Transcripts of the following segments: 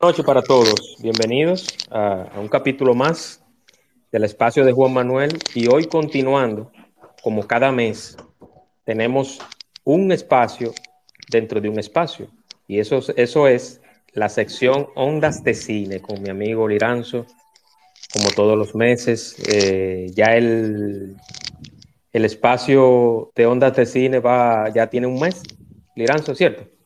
Noches para todos. Bienvenidos a, un capítulo más del espacio de Juan Manuel. Y hoy continuando, como cada mes, tenemos un espacio dentro de un espacio. Y eso, eso es la sección Ondas de Cine con mi amigo Liranzo, como todos los meses. Eh, ya el, el espacio de Ondas de Cine va, ya tiene un mes. Liranzo, ¿cierto?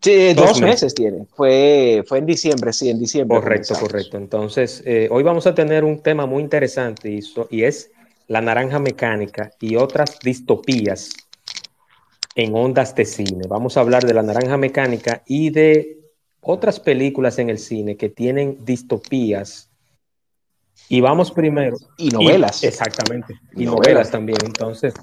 Sí, dos, meses. tiene. Fue, fue en diciembre, sí, en diciembre. Correcto, correcto. Entonces, eh, hoy vamos a tener un tema muy interesante y, y, es la naranja mecánica y otras distopías en ondas de cine. Vamos a hablar de la naranja mecánica y de otras películas en el cine que tienen distopías y vamos primero. Y novelas. exactamente. Y, novelas, también. Entonces,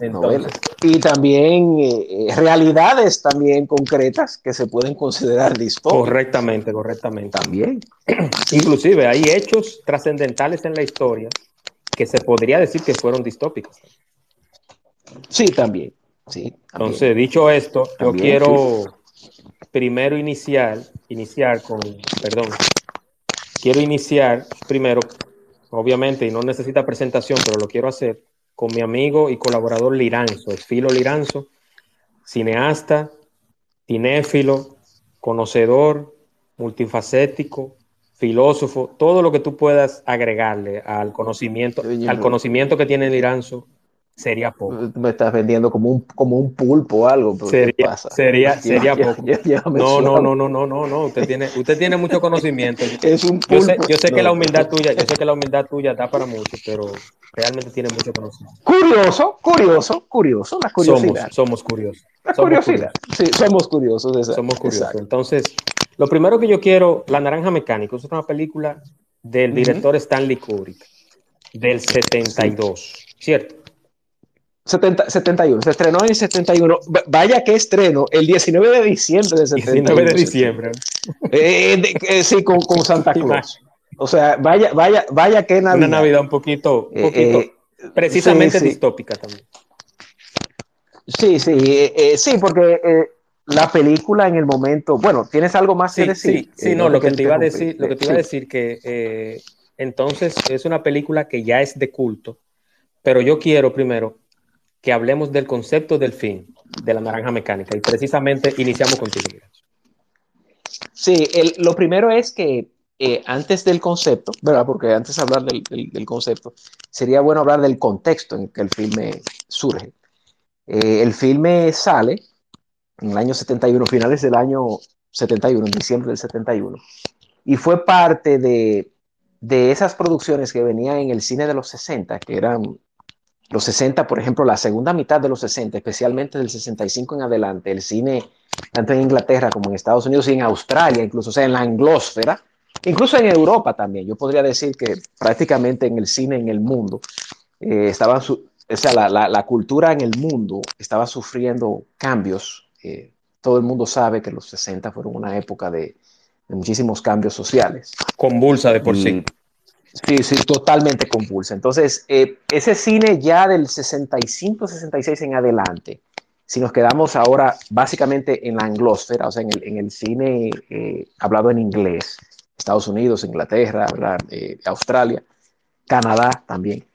Y también eh, eh, realidades también concretas que se pueden considerar distópicas. Correctamente, correctamente. También. Inclusive hay hechos trascendentales en la historia que se podría decir que fueron distópicos. Sí, también. Sí, Entonces, dicho esto, yo quiero primero iniciar, iniciar con, perdón, quiero iniciar primero obviamente, y no necesita presentación, pero lo quiero hacer, con mi amigo y colaborador Liranzo, Esfilo Liranzo, cineasta, cinéfilo, conocedor, multifacético, filósofo, todo lo que tú puedas agregarle al conocimiento, al conocimiento que tiene Liranzo sería poco. Me estás vendiendo como un, como un pulpo o algo. Sería, sería, sería poco. no, no, no, no, no, no, no. Usted tiene, usted tiene mucho conocimiento. es un pulpo. Yo sé, que la humildad tuya, yo sé que la humildad tuya da para mucho, pero realmente tiene mucho conocimiento. Curioso, curioso, curioso, la curiosidad. Somos, somos curiosos. La curiosidad. Sí, somos curiosos. Somos curiosos. Entonces, lo primero que yo quiero, La Naranja Mecánica, es una película del director Stanley Kubrick, del 72, ¿cierto? 70, 71, se estrenó en 71. Vaya que estreno, el 19 de diciembre de 71. 19 de diciembre. Eh, eh, sí, con, con, Santa Claus. O sea, vaya, vaya, vaya que Navidad. Una Navidad un poquito, un poquito eh, precisamente distópica también. Sí, sí, sí, porque la película en el momento, bueno, ¿tienes algo más que decir? Sí, sí no, lo que, te iba a decir, lo que te iba a decir que entonces es una película que ya es de culto, pero yo quiero primero que hablemos del concepto del fin de la naranja mecánica y precisamente iniciamos contigo. Sí, lo primero es que eh, antes del concepto, ¿verdad? Porque antes de hablar del, concepto, sería bueno hablar del contexto en que el filme surge. Eh, el filme sale en el año 71, finales del año 71, en diciembre del 71, y fue parte de, de esas producciones que venían en el cine de los 60, que eran los 60, por ejemplo, la segunda mitad de los 60, especialmente del 65 en adelante, el cine, tanto en Inglaterra como en Estados Unidos y en Australia, incluso, o sea, en la anglósfera, incluso en Europa también, yo podría decir que prácticamente en el cine en el mundo, eh, estaba o sea, la, la, cultura en el mundo estaba sufriendo cambios. Eh, todo el mundo sabe que los 60 fueron una época de, de muchísimos cambios sociales. Convulsa de por sí. Sí, sí, totalmente convulsa. Entonces, eh, ese cine ya del 65, 66 en adelante, si nos quedamos ahora básicamente en la anglósfera, o sea, en el, cine eh, hablado en inglés, Estados Unidos, Inglaterra, eh, Australia, Canadá también.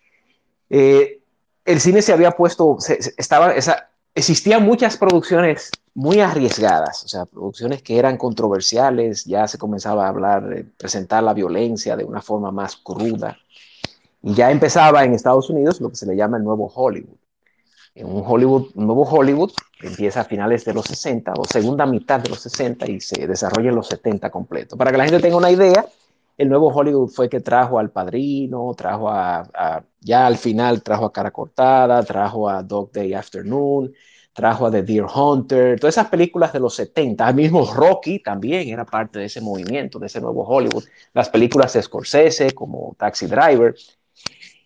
el cine se había puesto, estaba, esa, existían muchas producciones muy arriesgadas, o sea, producciones que eran controversiales, ya se comenzaba a hablar, de presentar la violencia de una forma más cruda. Y ya empezaba en Estados Unidos lo que se le llama el nuevo Hollywood. En un Hollywood, nuevo Hollywood que empieza a finales de los 60 o segunda mitad de los 60 y se desarrolla en los 70 completo. Para que la gente tenga una idea, el nuevo Hollywood fue que trajo al Padrino, trajo a ya al final trajo a Cara Cortada, trajo a Dog Day Afternoon, trajo a The Deer Hunter, todas esas películas de los 70, el mismo Rocky también era parte de ese movimiento, de ese nuevo Hollywood, las películas de Scorsese como Taxi Driver,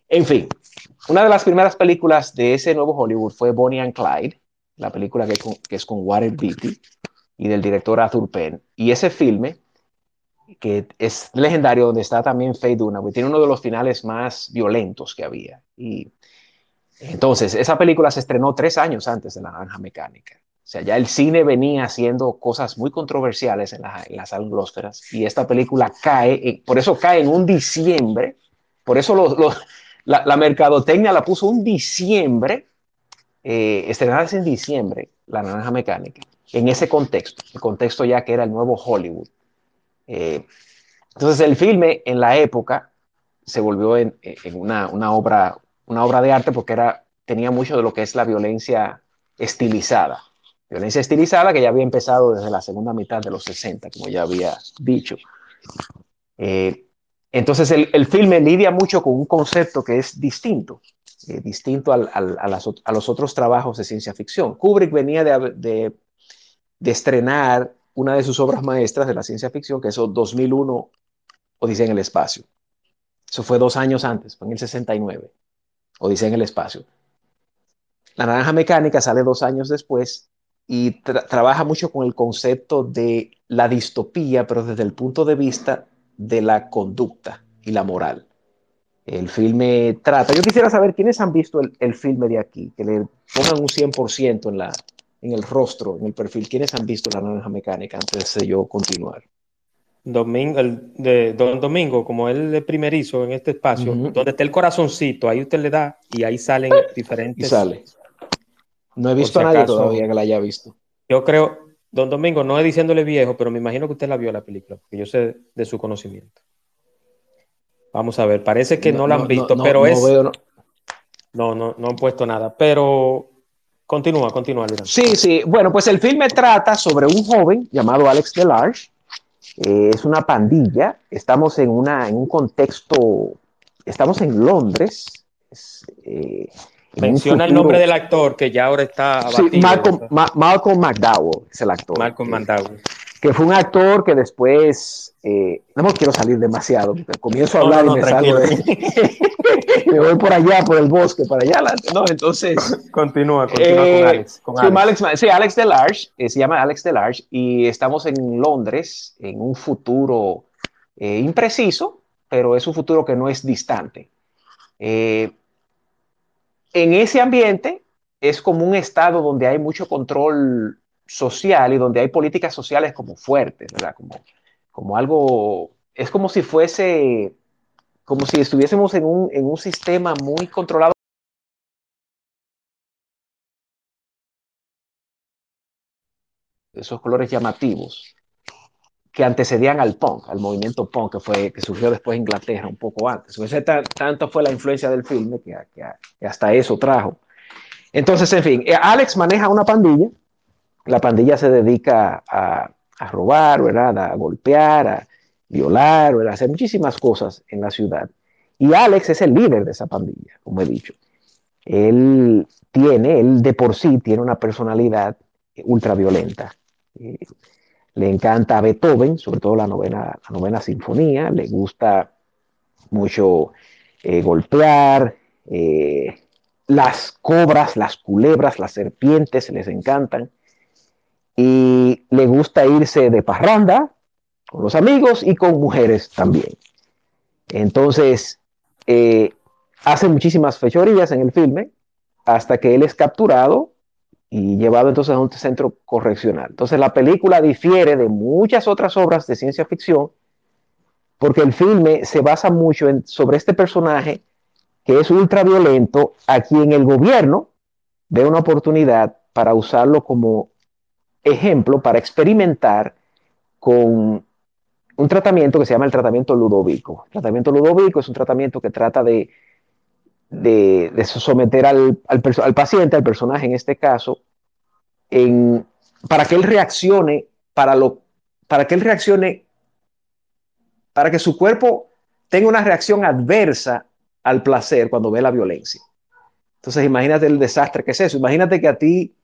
en fin, una de las primeras películas de ese nuevo Hollywood fue Bonnie and Clyde, la película que, que es con Warren Beatty y del director Arthur Penn, y ese filme que es legendario, donde está también Faye Dunaway, tiene uno de los finales más violentos que había. Y entonces, esa película se estrenó tres años antes de La Naranja Mecánica. O sea, ya el cine venía haciendo cosas muy controversiales en, las anglósferas y esta película cae, por eso cae en un diciembre, por eso la, mercadotecnia la puso un diciembre, eh, en diciembre, La Naranja Mecánica, en ese contexto, el contexto ya que era el nuevo Hollywood. Eh, entonces el filme en la época se volvió en, una, obra, una obra de arte porque era, tenía mucho de lo que es la violencia estilizada. Violencia estilizada que ya había empezado desde la segunda mitad de los 60, como ya había dicho. Eh, entonces el, filme lidia mucho con un concepto que es distinto, eh, distinto a, los otros trabajos de ciencia ficción. Kubrick venía de, de estrenar una de sus obras maestras de la ciencia ficción, que es 2001, Odisea en el espacio. Eso fue dos años antes, fue en el 69, Odisea en el espacio. La naranja mecánica sale dos años después y trabaja mucho con el concepto de la distopía, pero desde el punto de vista de la conducta y la moral. El filme trata, yo quisiera saber quiénes han visto el, el filme de aquí, que le pongan un 100% en la, en el rostro, en el perfil. ¿Quiénes han visto la naranja mecánica antes de yo continuar? Domingo, el de Don Domingo, como él es primerizo en este espacio, donde está el corazoncito, ahí usted le da y ahí salen diferentes. Y sale. No he visto a nadie todavía que la haya visto. Yo creo, Don Domingo, no es diciéndole viejo, pero me imagino que usted la vio la película, porque yo sé de su conocimiento. Vamos a ver, parece que no, la han visto, pero es. no, no, no han puesto nada, pero Continúa, continúa, Sí, sí. Bueno, pues el filme trata sobre un joven llamado Alex Delarge. Eh, es una pandilla. Estamos en, una, en un contexto. Estamos en Londres. Eh, Menciona el nombre del actor que ya ahora está. sí, Malcolm, Malcolm McDowell es el actor. Malcolm McDowell que fue un actor que después, eh, no me quiero salir demasiado, comienzo a hablar y me salgo de, me voy por allá, por el bosque, para allá ¿no? Entonces... Continúa, continúa con eh, Alex. Con sí, Alex. sí, Alex Delarge, eh, se llama Alex Delarge, y estamos en Londres, en un futuro impreciso, pero es un futuro que no es distante. en ese ambiente es como un estado donde hay mucho control social y donde hay políticas sociales como fuertes, ¿verdad? Como, como algo, es como si fuese, como si estuviésemos en un, en un sistema muy controlado. Esos colores llamativos que antecedían al punk, al movimiento punk que, fue, que surgió después en Inglaterra un poco antes. tanto fue la influencia del filme que, que hasta eso trajo. Entonces, en fin, eh, Alex maneja una pandilla la pandilla se dedica a, robar, ¿verdad? A golpear, a violar. A hacer muchísimas cosas en la ciudad. Y Alex es el líder de esa pandilla, como he dicho. Él tiene, él de por sí tiene una personalidad ultraviolenta. Eh, le encanta Beethoven, sobre todo la novena, la novena sinfonía, le gusta mucho eh, golpear, eh, las cobras, las culebras, las serpientes les encantan y le gusta irse de parranda con los amigos y con mujeres también. Entonces, eh, hace muchísimas fechorías en el filme hasta que él es capturado y llevado entonces a un centro correccional. Entonces, la película difiere de muchas otras obras de ciencia ficción porque el filme se basa mucho en, sobre este personaje que es ultraviolento, a quien el gobierno ve una oportunidad para usarlo como ejemplo para experimentar con un tratamiento que se llama el tratamiento ludovico. El tratamiento ludovico es un tratamiento que trata de, de, someter al, al, paciente, al personaje en este caso, en, para que él reaccione, para, lo, para que él reaccione, para que su cuerpo tenga una reacción adversa al placer cuando ve la violencia. Entonces imagínate el desastre que es eso. Imagínate que a ti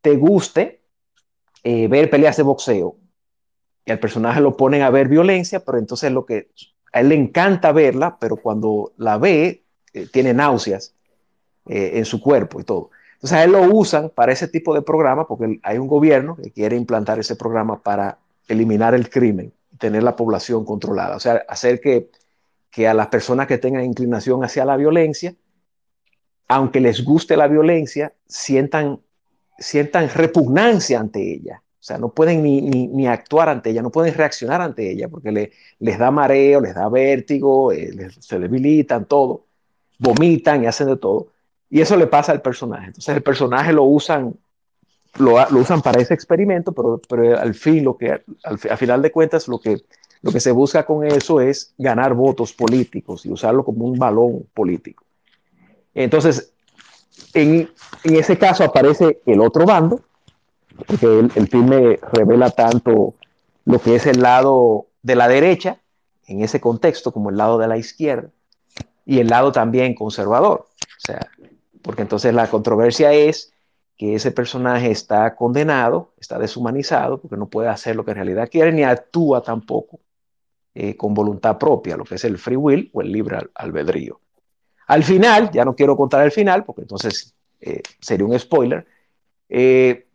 te guste eh, ver peleas de boxeo y al personaje lo ponen a ver violencia, pero entonces lo que a él le encanta verla, pero cuando la ve eh, tiene náuseas eh, en su cuerpo y todo. Entonces a él lo usan para ese tipo de programa porque hay un gobierno que quiere implantar ese programa para eliminar el crimen tener la población controlada. O sea, hacer que, que a las personas que tengan inclinación hacia la violencia, aunque les guste la violencia, sientan, sientan repugnancia ante ella. O sea, no pueden ni, ni, actuar ante ella, no pueden reaccionar ante ella porque le, les da mareo, les da vértigo, eh, se debilitan, todo, vomitan y hacen de todo. Y eso le pasa al personaje. Entonces el personaje lo usan, lo, usan para ese experimento, pero, pero al fin, lo que, al, final de cuentas, lo que, lo que se busca con eso es ganar votos políticos y usarlo como un balón político. Entonces, en, ese caso aparece el otro bando, porque el, el filme revela tanto lo que es el lado de la derecha en ese contexto como el lado de la izquierda y el lado también conservador. O sea, porque entonces la controversia es que ese personaje está condenado, está deshumanizado, porque no puede hacer lo que en realidad quiere, ni actúa tampoco eh, con voluntad propia, lo que es el free will o el libre albedrío. Al final, ya no quiero contar el final, porque entonces eh, sería un spoiler, eh,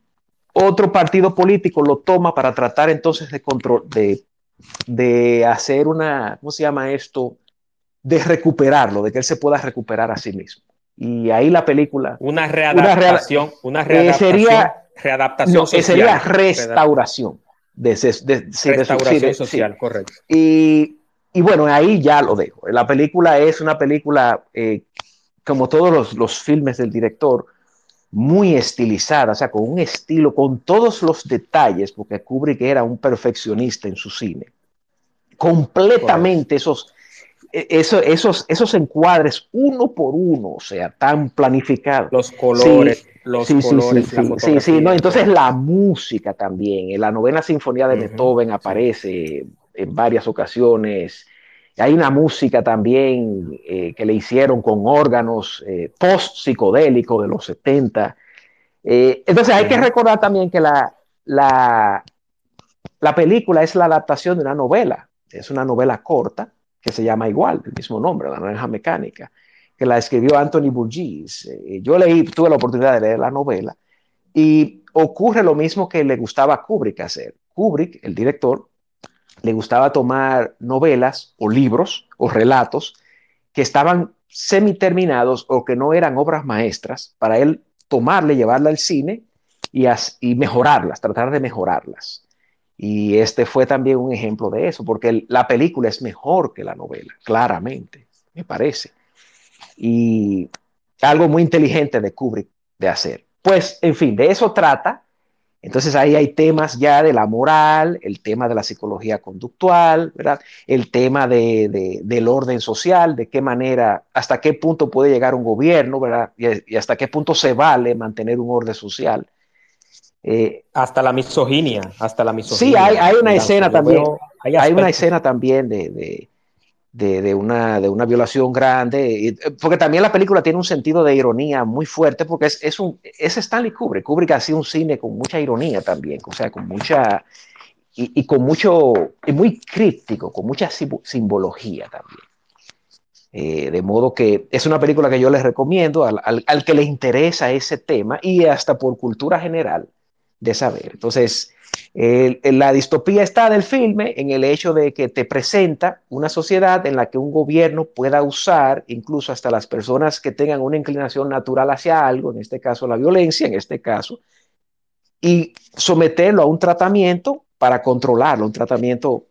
otro partido político lo toma para tratar entonces de, control, de, de hacer una, ¿cómo se llama esto? De recuperarlo, de que él se pueda recuperar a sí mismo. Y ahí la película. Una readaptación. Una, eh, readaptación. sería, readaptación no, social, sería restauración. De, de, restauración social, correcto. Y, y, bueno, ahí ya lo dejo. La película es una película, eh, como todos los, los, filmes del director, muy estilizada, o sea, con un estilo, con todos los detalles, porque Kubrick era un perfeccionista en su cine. Completamente esos e, eso, esos, esos encuadres uno por uno, o sea, tan planificados. Los colores, los colores. Sí, sí, no, entonces la música también. En la novena sinfonía de Beethoven aparece en varias ocasiones. Hay una música también eh, que le hicieron con órganos eh, post-psicodélicos de los 70. Eh, entonces hay que recordar también que la, la, la película es la adaptación de una novela. Es una novela corta que se llama igual, el mismo nombre, La Naranja Mecánica, que la escribió Anthony Burgess. Eh, yo leí, tuve la oportunidad de leer la novela y ocurre lo mismo que le gustaba a Kubrick hacer. Kubrick, el director, le gustaba tomar novelas o libros o relatos que estaban semiterminados o que no eran obras maestras para él tomarle, llevarla al cine y, y mejorarlas, tratar de mejorarlas. Y este fue también un ejemplo de eso, porque la película es mejor que la novela, claramente, me parece. Y algo muy inteligente de Kubrick de hacer. Pues, en fin, de eso trata. Entonces ahí hay temas ya de la moral, el tema de la psicología conductual, ¿verdad? El tema de, del orden social, de qué manera, hasta qué punto puede llegar un gobierno, ¿verdad? y hasta qué punto se vale mantener un orden social eh, hasta la misoginia, hasta la misoginia. Sí, hay, hay una escena también. hay, una escena también de, de, de, de, una, de una violación grande, porque también la película tiene un sentido de ironía muy fuerte, porque es, es, un, es Stanley Kubrick. Kubrick hacía un cine con mucha ironía también, o sea, con mucha. Y, y con mucho. Y muy críptico, con mucha simbología también. Eh, de modo que es una película que yo les recomiendo al, al, al, que le interesa ese tema y hasta por cultura general de saber. Entonces, la distopía está del filme en el hecho de que te presenta una sociedad en la que un gobierno pueda usar incluso hasta las personas que tengan una inclinación natural hacia algo, en este caso la violencia, en este caso, y someterlo a un tratamiento para controlarlo, un tratamiento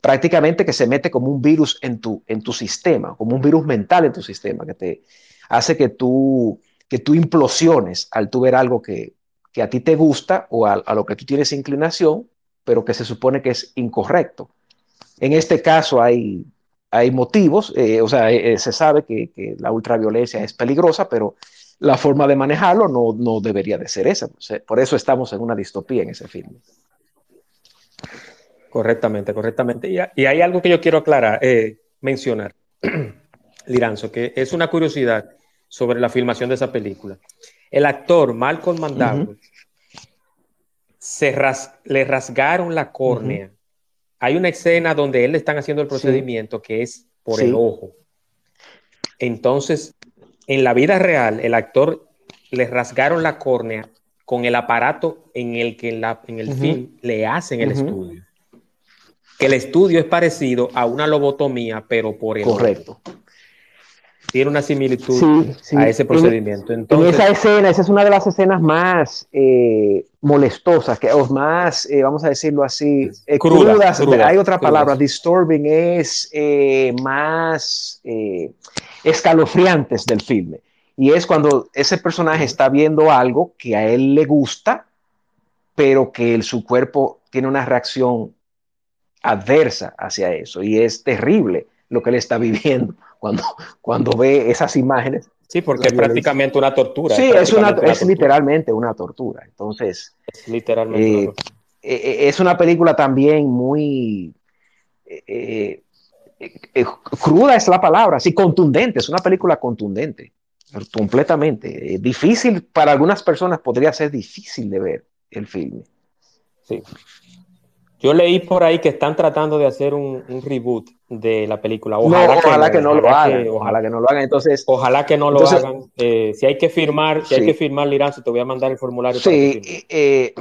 prácticamente que se mete como un virus en tu, en tu sistema, como un virus mental en tu sistema, que te hace que tú, que tú implosiones al tú ver algo que, que a ti te gusta o a, lo que tú tienes inclinación, pero que se supone que es incorrecto. En este caso hay, hay motivos, eh, o sea, eh, se sabe que, la ultraviolencia es peligrosa, pero la forma de manejarlo no, no debería de ser esa. Por eso estamos en una distopía en ese filme. Correctamente, correctamente. Y, hay algo que yo quiero aclarar, eh, mencionar, Liranzo, que es una curiosidad sobre la filmación de esa película. El actor Malcolm McDowell se le rasgaron la córnea. Hay una escena donde él le están haciendo el procedimiento que es por el ojo. Entonces, en la vida real, el actor le rasgaron la córnea con el aparato en el que en, el film le hacen el estudio. Que el estudio es parecido a una lobotomía, pero por el Correcto tiene una similitud a ese procedimiento. Entonces, en esa escena, esa es una de las escenas más eh, molestosas, que, o más, eh, vamos a decirlo así, eh, crudas. Hay otra palabra, disturbing, es más escalofriantes del filme. Y es cuando ese personaje está viendo algo que a él le gusta, pero que su cuerpo tiene una reacción adversa hacia eso. Y es terrible lo que él está viviendo cuando, cuando ve esas imágenes. Sí, porque es prácticamente una tortura. Sí, es, una, es literalmente una tortura. Entonces, es literalmente. Eh, eh, eh, es una película también muy cruda es la palabra, sí, contundente. Es una película contundente, completamente. difícil para algunas personas podría ser difícil de ver el filme. Sí. Yo leí por ahí que están tratando de hacer un, reboot de la película. Ojalá, que, no, lo hagan. ojalá que no lo hagan. Entonces, ojalá que no lo hagan. Eh, si hay que firmar, si hay que firmar, Liranzo, te voy a mandar el formulario. Sí. Eh,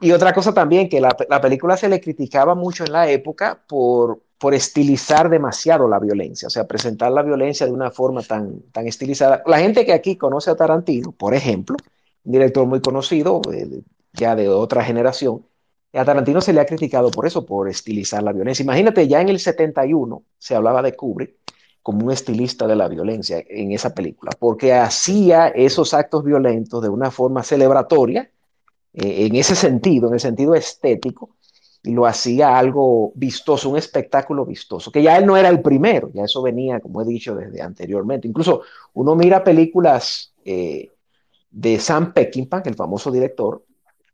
y otra cosa también que la, película se le criticaba mucho en la época por, por estilizar demasiado la violencia, o sea, presentar la violencia de una forma tan, tan estilizada. La gente que aquí conoce a Tarantino, por ejemplo, un director muy conocido, eh, ya de otra generación a Tarantino se le ha criticado por eso, por estilizar la violencia. Imagínate, ya en el 71 se hablaba de Kubrick como un estilista de la violencia en esa película, porque hacía esos actos violentos de una forma celebratoria, eh, en ese sentido, en el sentido estético, y lo hacía algo vistoso, un espectáculo vistoso, que ya él no era el primero, ya eso venía, como he dicho, desde anteriormente. Incluso uno mira películas eh, de Sam Peckinpah, el famoso director,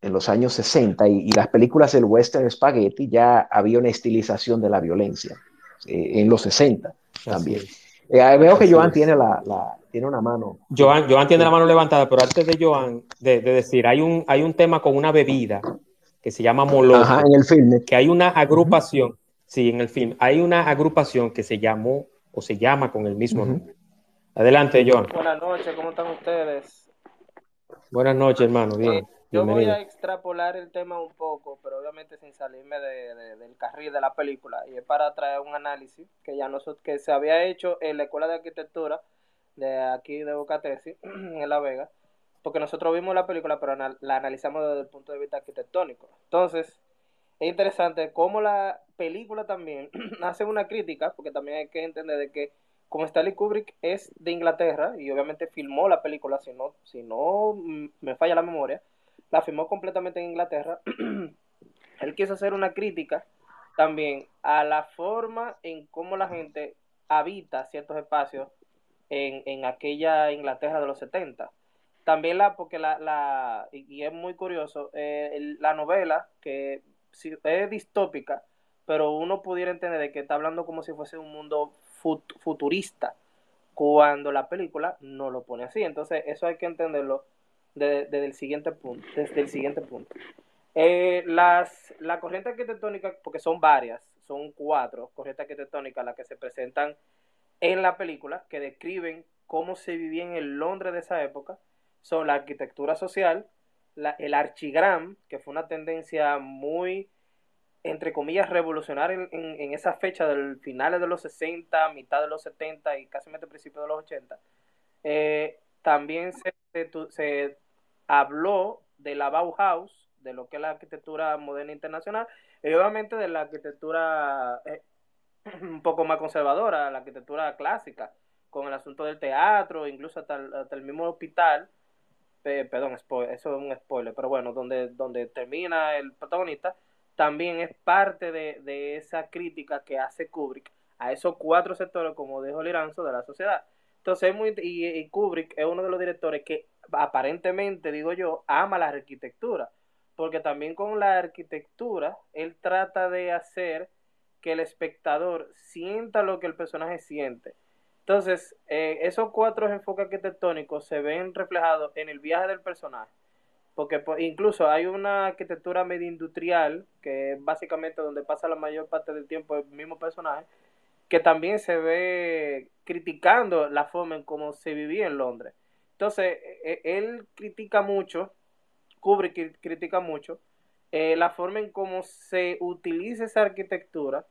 en los años 60 y, las películas del western spaghetti ya había una estilización de la violencia eh, en los 60 también. Eh, veo que Joan tiene, la, tiene una mano. Joan, Joan tiene la mano levantada, pero antes de Joan, de, decir, hay un, hay un tema con una bebida que se llama Moloco. Ajá, en el filme. Que hay una agrupación, sí, en el film, hay una agrupación que se llamó o se llama con el mismo nombre. Adelante, Joan. Buenas noches, ¿cómo están ustedes? Buenas noches, hermano, bien. Yo voy a extrapolar el tema un poco, pero obviamente sin salirme del carril de la película. Y es para traer un análisis que ya nosotros, que se había hecho en la Escuela de Arquitectura de aquí de Bocatesi, en La Vega, porque nosotros vimos la película, pero la analizamos desde el punto de vista arquitectónico. Entonces, es interesante cómo la película también hace una crítica, porque también hay que entender de que como Stanley Kubrick es de Inglaterra y obviamente filmó la película, si no, si no mm, me falla la memoria, la firmó completamente en Inglaterra. Él quiso hacer una crítica también a la forma en cómo la gente habita ciertos espacios en, en aquella Inglaterra de los 70. También la, porque la, la y es muy curioso, eh, la novela, que es distópica, pero uno pudiera entender de que está hablando como si fuese un mundo futurista, cuando la película no lo pone así. Entonces, eso hay que entenderlo desde, el siguiente punto. Desde el siguiente punto. Eh, las, la corriente arquitectónica, porque son varias, son cuatro corrientes arquitectónicas las que se presentan en la película, que describen cómo se vivía en el Londres de esa época, son la arquitectura social, la, el archigram, que fue una tendencia muy, entre comillas, revolucionaria en, en, esa fecha del finales de los 60, mitad de los 70 y casi principios de los 80. Eh, también se habló de la Bauhaus, de lo que es la arquitectura moderna internacional, y obviamente de la arquitectura eh, un poco más conservadora, la arquitectura clásica, con el asunto del teatro, incluso hasta el, mismo hospital, perdón, eso es un spoiler, pero bueno, donde, donde termina el protagonista, también es parte de, de esa crítica que hace Kubrick a esos cuatro sectores, como dijo Liranzo, de la sociedad. Entonces, muy, y, Kubrick es uno de los directores que aparentemente, digo yo, ama la arquitectura, porque también con la arquitectura él trata de hacer que el espectador sienta lo que el personaje siente. Entonces, eh, esos cuatro enfoques arquitectónicos se ven reflejados en el viaje del personaje. porque pues, incluso hay una arquitectura medio industrial, que es básicamente donde pasa la mayor parte del tiempo el mismo personaje, que también se ve criticando la forma en cómo se vivía en Londres. Entonces, e, e, él critica mucho, Kubrick critica mucho, eh, la forma en cómo se utiliza esa arquitectura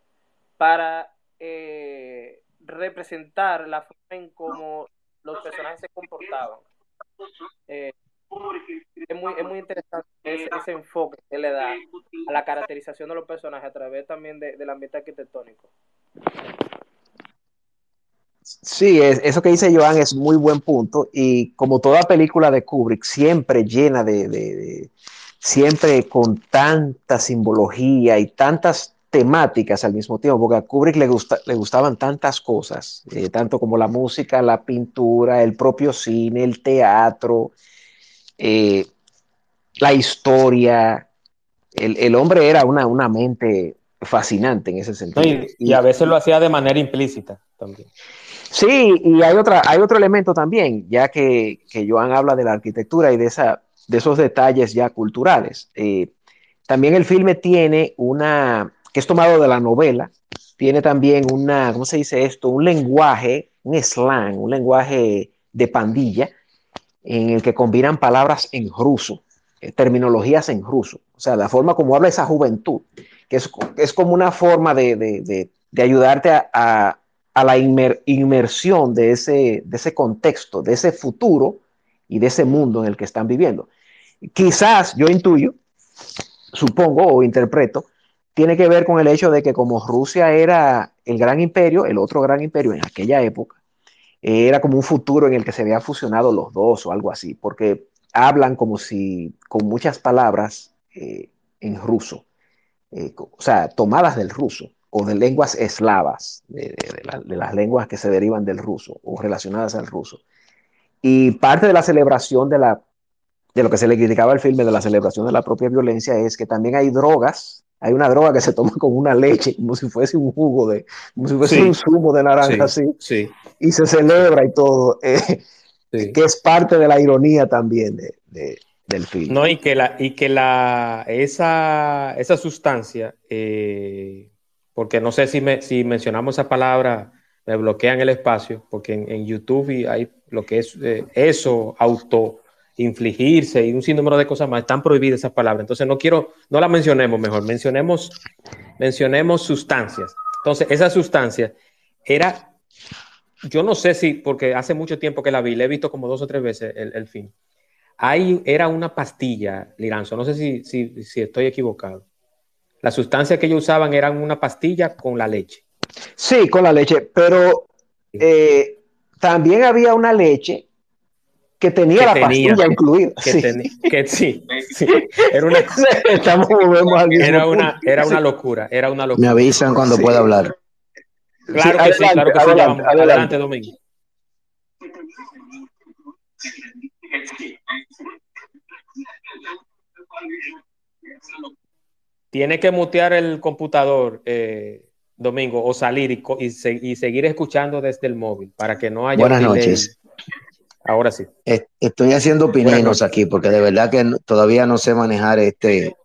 para eh, representar la forma en cómo los personajes se comportaban. Eh, es muy, es muy interesante ese, enfoque que le da a la caracterización de los personajes a través también de, del ambiente arquitectónico. Sí, eso que dice Joan es muy buen punto y como toda película de Kubrick, siempre llena de, siempre con tanta simbología y tantas temáticas al mismo tiempo, porque a Kubrick le, gusta, le gustaban tantas cosas, eh, tanto como la música, la pintura, el propio cine, el teatro, eh, la historia. El, hombre era una, una, mente fascinante en ese sentido. y, a veces lo hacía de manera implícita también. Sí, y hay, otra, hay otro elemento también, ya que, que Joan habla de la arquitectura y de, esa, de esos detalles ya culturales. Eh, también el filme tiene una, que es tomado de la novela, tiene también una, ¿cómo se dice esto? Un lenguaje, un slang, un lenguaje de pandilla, en el que combinan palabras en ruso, eh, terminologías en ruso. O sea, la forma como habla esa juventud, que es, es como una forma de, de, de, ayudarte a, a, a la inmersión de ese, de ese contexto, de ese futuro y de ese mundo en el que están viviendo. Quizás yo intuyo, supongo o interpreto, tiene que ver con el hecho de que como Rusia era el gran imperio, el otro gran imperio en aquella época, era como un futuro en el que se habían fusionado los dos o algo así, porque hablan como si con muchas palabras eh, en ruso, eh, o sea, tomadas del ruso o de lenguas eslavas, de, las lenguas que se derivan del ruso o relacionadas al ruso. Y parte de la celebración de, la, de lo que se le criticaba al filme, de la celebración de la propia violencia, es que también hay drogas hay una droga que se toma con una leche, como si fuese un jugo de, como si fuese un zumo de naranja, sí, sí, y se celebra y todo, eh, que es parte de la ironía también de, del film. No, y que, la, y que la, esa, esa sustancia, eh, porque no sé si, si mencionamos esa palabra, me bloquean el espacio, porque en, YouTube hay lo que es eh, eso, auto infligirse y un sinnúmero de cosas más, están prohibidas esas palabras. Entonces no quiero, no las mencionemos mejor, mencionemos, mencionemos sustancias. Entonces, esa sustancia era, yo no sé si, porque hace mucho tiempo que la vi, le he visto como dos o tres veces el, el fin. Ahí era una pastilla, Liranzo, no sé si, si estoy equivocado. La sustancia que ellos usaban eran una pastilla con la leche. Sí, con la leche, pero eh, también había una leche que tenía la pastilla incluida. Que, sí. que sí, Era una, era una, era una locura, era una locura. Me avisan cuando pueda hablar. Claro que sí, claro que adelante, sí. Adelante, Domingo. Tiene que mutear el computador, eh, Domingo, o salir y, y, y, seguir escuchando desde el móvil para que no haya. Buenas noches. Ahora sí. Estoy haciendo pininos aquí porque de verdad que todavía no sé manejar este.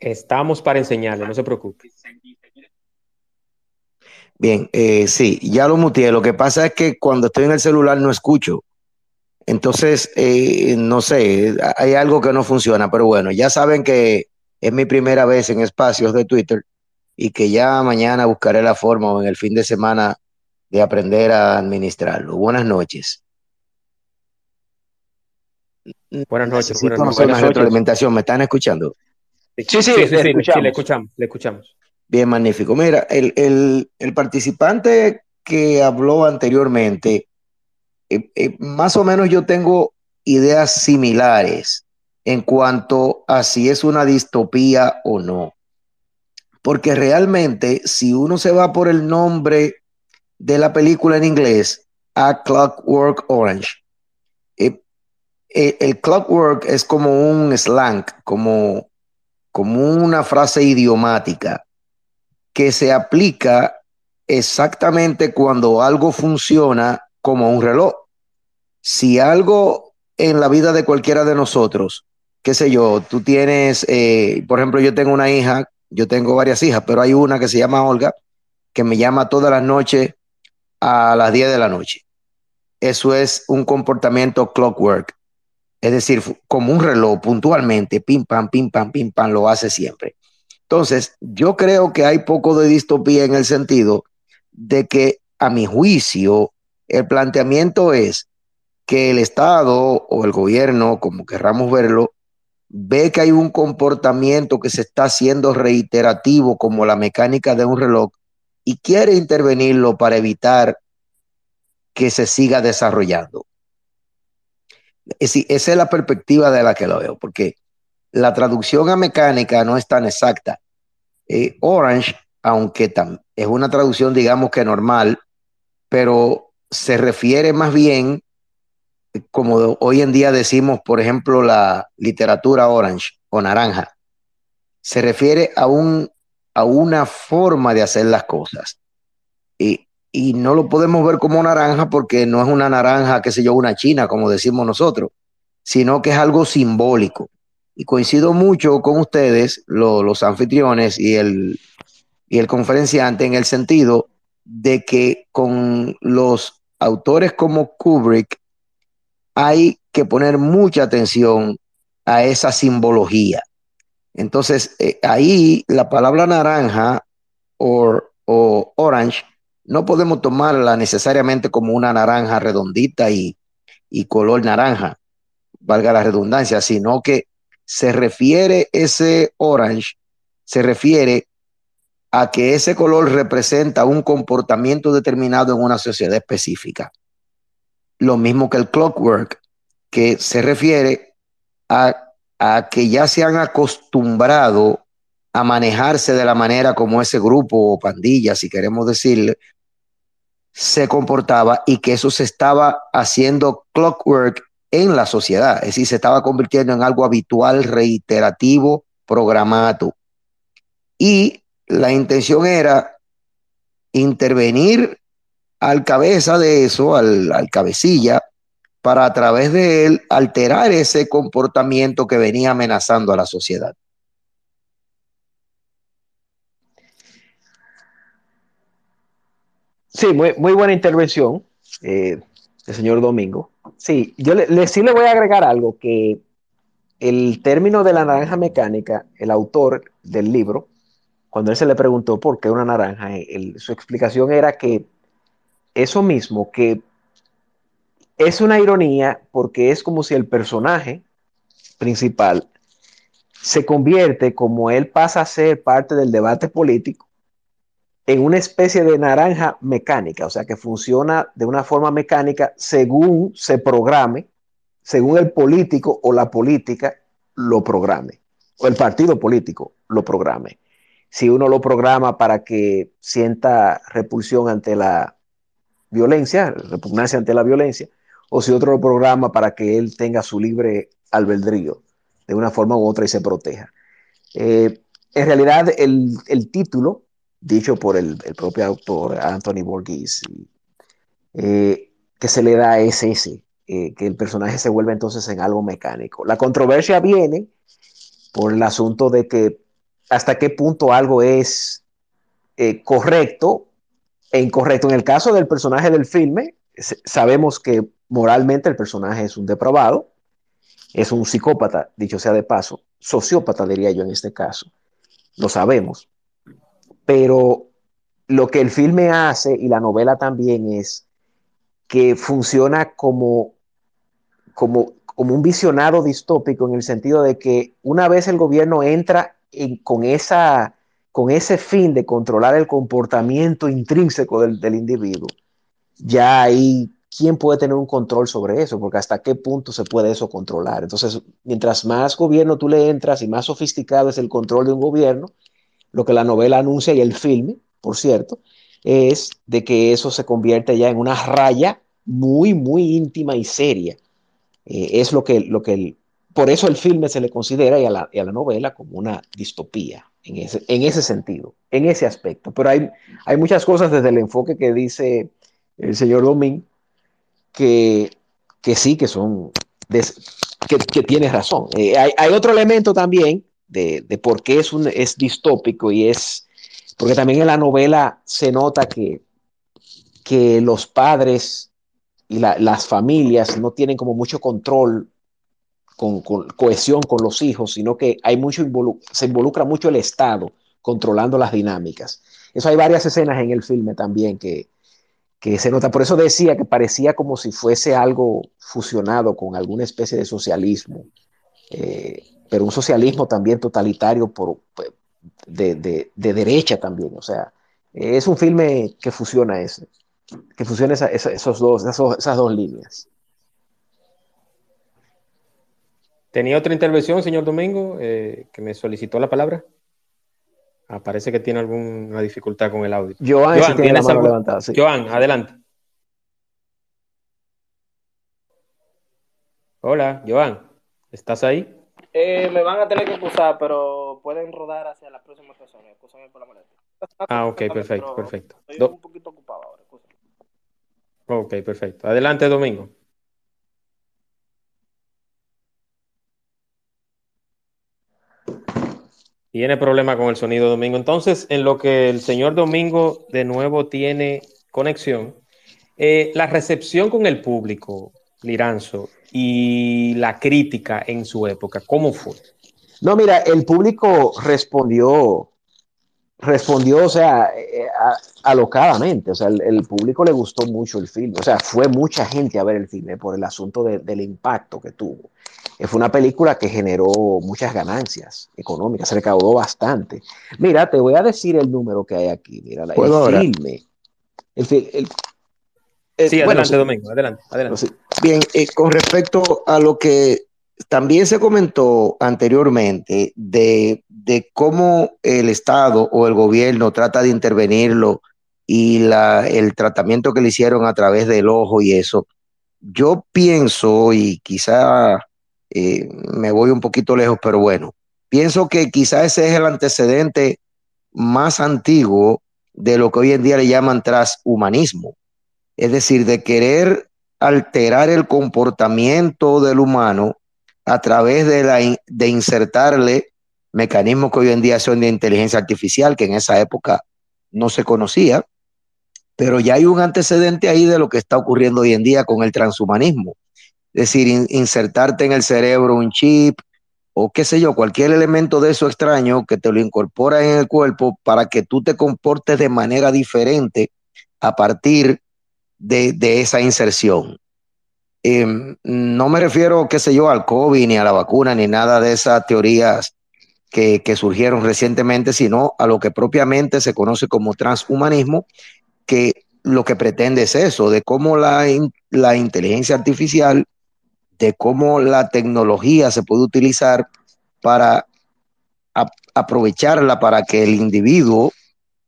Estamos para enseñarle, no se preocupe. Bien, eh, sí, ya lo muteé. Lo que pasa es que cuando estoy en el celular no escucho. Entonces, eh, no sé, hay algo que no funciona, pero bueno, ya saben que es mi primera vez en espacios de Twitter y que ya mañana buscaré la forma o en el fin de semana de aprender a administrarlo. Buenas noches. Buenas noches. Buenas noches. ¿Me están escuchando? Sí, sí, sí, le, escuchamos. le, escuchamos. Bien, magnífico. Mira, el, participante que habló anteriormente, eh, eh, más o menos yo tengo ideas similares en cuanto a si es una distopía o no. Porque realmente, si uno se va por el nombre de la película en inglés A Clockwork Orange. Eh, eh, el clockwork es como un slang, como, como una frase idiomática que se aplica exactamente cuando algo funciona como un reloj. Si algo en la vida de cualquiera de nosotros. Qué sé yo, tú tienes, eh, por ejemplo, yo tengo una hija, yo tengo varias hijas, pero hay una que se llama Olga, que me llama todas las noches a las 10 de la noche. Eso es un comportamiento clockwork. Es decir, como un reloj, puntualmente, pim, pam, pim, pam, pim, pam, lo hace siempre. Entonces, yo creo que hay poco de distopía en el sentido de que, a mi juicio, el planteamiento es que el Estado o el gobierno, como querramos verlo, ve que hay un comportamiento que se está haciendo reiterativo como la mecánica de un reloj y quiere intervenirlo para evitar que se siga desarrollando. esa es la perspectiva de la que lo veo, porque la traducción a mecánica no es tan exacta. Eh, Orange, aunque es una traducción, digamos que normal, pero se refiere más bien, como hoy en día decimos, por ejemplo, la literatura orange o naranja, se refiere a, un, a una forma de hacer las cosas. Y, y no lo podemos ver como naranja porque no es una naranja, qué sé yo, una china, como decimos nosotros, sino que es algo simbólico. Y coincido mucho con ustedes, los anfitriones y el, y el conferenciante, en el sentido de que con los autores como Kubrick hay que poner mucha atención a esa simbología. Entonces, eh, ahí la palabra naranja o, orange no podemos tomarla necesariamente como una naranja redondita y, color naranja, valga la redundancia, sino que se refiere ese orange, se refiere a que ese color representa un comportamiento determinado en una sociedad específica. Lo mismo que el clockwork, que se refiere a, que ya se han acostumbrado a manejarse de la manera como ese grupo o pandilla, si queremos decirle, se comportaba y que eso se estaba haciendo clockwork en la sociedad, es decir, se estaba convirtiendo en algo habitual, reiterativo, programado. Y la intención era intervenir al cabeza de eso, al, al cabecilla, para a través de él alterar ese comportamiento que venía amenazando a la sociedad. Sí, muy, muy buena intervención eh, el señor Domingo. Sí, yo le, sí le voy a agregar algo, que el término de la naranja mecánica, el autor del libro, cuando él se le preguntó por qué una naranja, su explicación era que eso mismo, que es una ironía porque es como si el personaje principal se convierte, como él pasa a ser parte del debate político, en una especie de naranja mecánica, o sea, que funciona de una forma mecánica según se programe, según el político o la política lo programe, o el partido político lo programe. Si uno lo programa para que sienta repulsión ante la violencia, repugnancia ante la violencia, o si otro programa para que él tenga su libre albedrío de una forma u otra y se proteja. Eh, en realidad, el, el título dicho por el, propio autor Anthony Borghese, eh, que se le da es ese, eh, que el personaje se vuelve entonces en algo mecánico. La controversia viene por el asunto de que hasta qué punto algo es correcto incorrecto. En el caso del personaje del filme, sabemos que moralmente el personaje es un depravado, es un psicópata, dicho sea de paso, sociópata diría yo en este caso, lo sabemos pero lo que el filme hace y la novela también es que funciona como, como, como un visionado distópico en el sentido de que una vez el gobierno entra con, esa, con ese fin de controlar el comportamiento intrínseco del, individuo, ya hay quién puede tener un control sobre eso, porque hasta qué punto se puede eso controlar. Entonces, mientras más gobierno tú le entras y más sofisticado es el control de un gobierno, lo que la novela anuncia y el filme, por cierto, es de que eso se convierte ya en una raya muy, muy íntima y seria. Eh, es lo que, lo que por eso el filme se le considera y a la, novela como una distopía en ese, en ese sentido, en ese aspecto. Pero hay, hay muchas cosas desde el enfoque que dice el señor Domín que, que sí, que son que, tienes razón. Eh, hay, otro elemento también de, por qué es, un, es distópico y es porque también en la novela se nota que, que los padres y las familias no tienen como mucho control con, cohesión con los hijos, sino que hay mucho se involucra mucho el Estado controlando las dinámicas. Eso hay varias escenas en el filme también que, que se nota. Por eso decía que parecía como si fuese algo fusionado con alguna especie de socialismo, eh, pero un socialismo también totalitario por, de, de, derecha también. O sea, es un filme que fusiona ese, que fusiona esos dos, esas dos líneas. ¿Tenía otra intervención, señor Domingo, eh, que me solicitó la palabra? Ah, parece que tiene alguna dificultad con el audio. Joan, Joan adelante. Hola, Joan, ¿estás ahí? Eh, me van a tener que acusar, pero pueden rodar hacia la próxima persona. por la molestia. Ah, ok, perfecto, perfecto. Estoy un poquito ocupado ahora. Ok, perfecto. Adelante, Domingo. Tiene problema con el sonido Domingo. Entonces, en lo que el señor Domingo de nuevo tiene conexión, eh, la recepción con el público, Liranzo, y la crítica en su época, ¿cómo fue? No, mira, el público respondió, respondió, o sea, eh, alocadamente, o sea, el, público le gustó mucho el filme, o sea, fue mucha gente a ver el filme por el asunto del impacto que tuvo. Fue una película que generó muchas ganancias económicas, se recaudó bastante. Mira, te voy a decir el número que hay aquí. Mira, el filme. El, el, sí, adelante, Domingo, adelante. adelante. Bien, eh, con respecto a lo que también se comentó anteriormente de, de, cómo el Estado o el gobierno trata de intervenirlo y la, el tratamiento que le hicieron a través del ojo y eso, yo pienso, y quizá eh, me voy un poquito lejos, pero bueno, pienso que quizá ese es el antecedente más antiguo de lo que hoy en día le llaman transhumanismo, es decir, de querer alterar el comportamiento del humano a través de, la, de insertarle mecanismos que hoy en día son de inteligencia artificial, que en esa época no se conocía, pero ya hay un antecedente ahí de lo que está ocurriendo hoy en día con el transhumanismo. Es decir, insertarte en el cerebro un chip o qué sé yo, cualquier elemento de eso extraño que te lo incorpora en el cuerpo para que tú te comportes de manera diferente a partir de, esa inserción. Em, no me refiero, qué sé yo, al COVID, ni a la vacuna, ni nada de esas teorías que, surgieron recientemente, sino a lo que propiamente se conoce como transhumanismo, que lo que pretende es eso, de cómo la, la inteligencia artificial de cómo la tecnología se puede utilizar para aprovecharla para que el individuo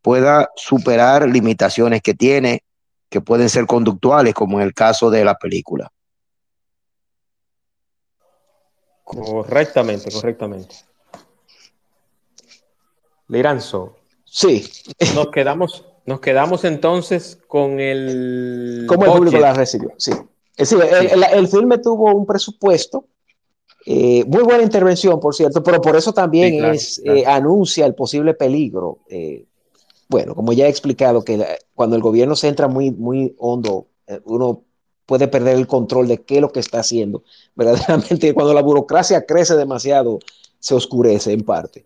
pueda superar limitaciones que tiene, que pueden ser conductuales, como en el caso de la película. Correctamente, correctamente. Liranzo. Sí. Nos quedamos, nos quedamos entonces con el. ¿Cómo el público la recibió? Sí. Es decir, el, filme tuvo un presupuesto, eh, muy buena intervención, por cierto, pero por eso también es, eh, anuncia el posible peligro. Eh, bueno, como ya he explicado, que cuando el gobierno se entra muy, muy hondo, uno puede perder el control de qué es lo que está haciendo. Verdaderamente, cuando la burocracia crece demasiado, se oscurece en parte.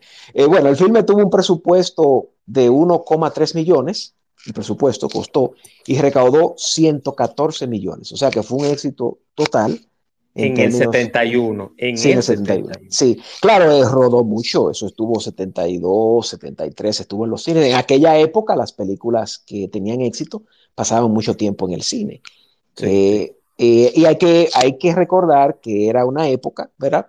bueno, el filme tuvo un presupuesto de 1,3 millones el presupuesto costó y recaudó 114 millones. O sea que fue un éxito total. En, el 71. En sí, el 71. Sí, claro, eh, rodó mucho. Eso estuvo 72, 73, estuvo en los cines. En aquella época, las películas que tenían éxito pasaban mucho tiempo en el cine. Eh, eh, y hay que, hay que recordar que era una época, ¿verdad?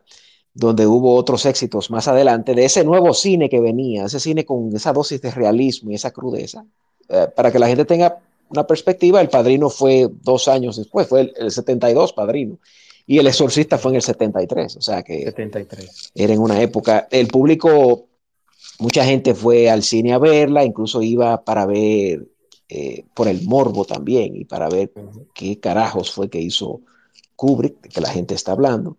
Donde hubo otros éxitos más adelante, de ese nuevo cine que venía, ese cine con esa dosis de realismo y esa crudeza, eh, para que la gente tenga una perspectiva, el padrino fue dos años después, fue el, 72 padrino. Y el exorcista fue en el 73, o sea que 73. era en una época, el público, mucha gente fue al cine a verla, incluso iba para ver eh, por el morbo también y para ver qué carajos fue que hizo Kubrick, de que la gente está hablando.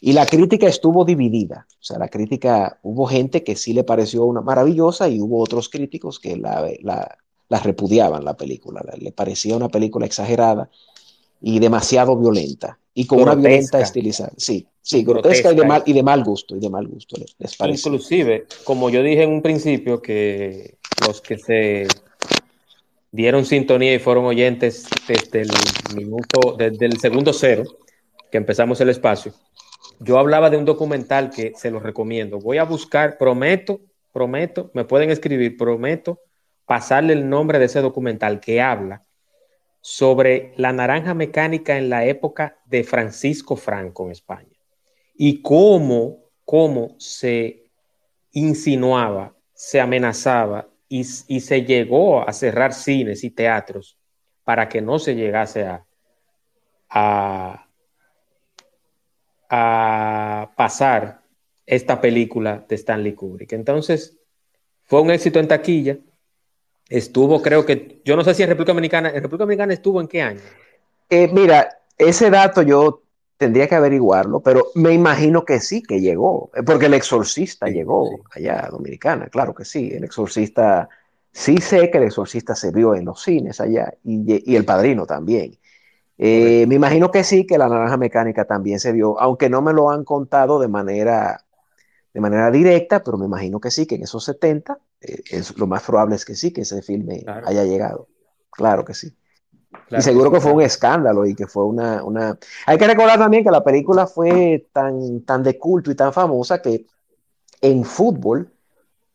Y la crítica estuvo dividida. O sea, la crítica, hubo gente que sí le pareció una maravillosa y hubo otros críticos que la, la, repudiaban la película. Le parecía una película exagerada y demasiado violenta. Y con una violenta estilizada. Sí, sí, grotesca, y, de mal, y de mal gusto. Y de mal gusto les, parece. Inclusive, como yo dije en un principio, que los que se dieron sintonía y fueron oyentes desde el segundo cero, que empezamos el espacio, yo hablaba de un documental que se lo recomiendo. Voy a buscar, prometo, prometo, me pueden escribir, prometo pasarle el nombre de ese documental que habla sobre la naranja mecánica en la época de Francisco Franco en España y cómo, cómo se insinuaba, se amenazaba y, se llegó a cerrar cines y teatros para que no se llegase a, a, pasar esta película de Stanley Kubrick. Entonces, fue un éxito en taquilla. Estuvo, creo que, yo no sé si en República Dominicana, ¿en República Dominicana estuvo en qué año? Eh, mira, ese dato yo tendría que averiguarlo, pero me imagino que sí, que llegó, eh, porque el exorcista llegó allá a Dominicana, claro que sí, el exorcista, sí sé que el exorcista se vio en los cines allá y, el padrino también. Eh, me imagino que sí, que la naranja mecánica también se vio, aunque no me lo han contado de manera, de manera directa, pero me imagino que sí, que en esos 70, eh, es, lo más probable es que sí, que ese filme haya llegado. Claro que sí y seguro que, fue un escándalo y que fue una, una... Hay que recordar también que la película fue tan, tan de culto y tan famosa que en fútbol,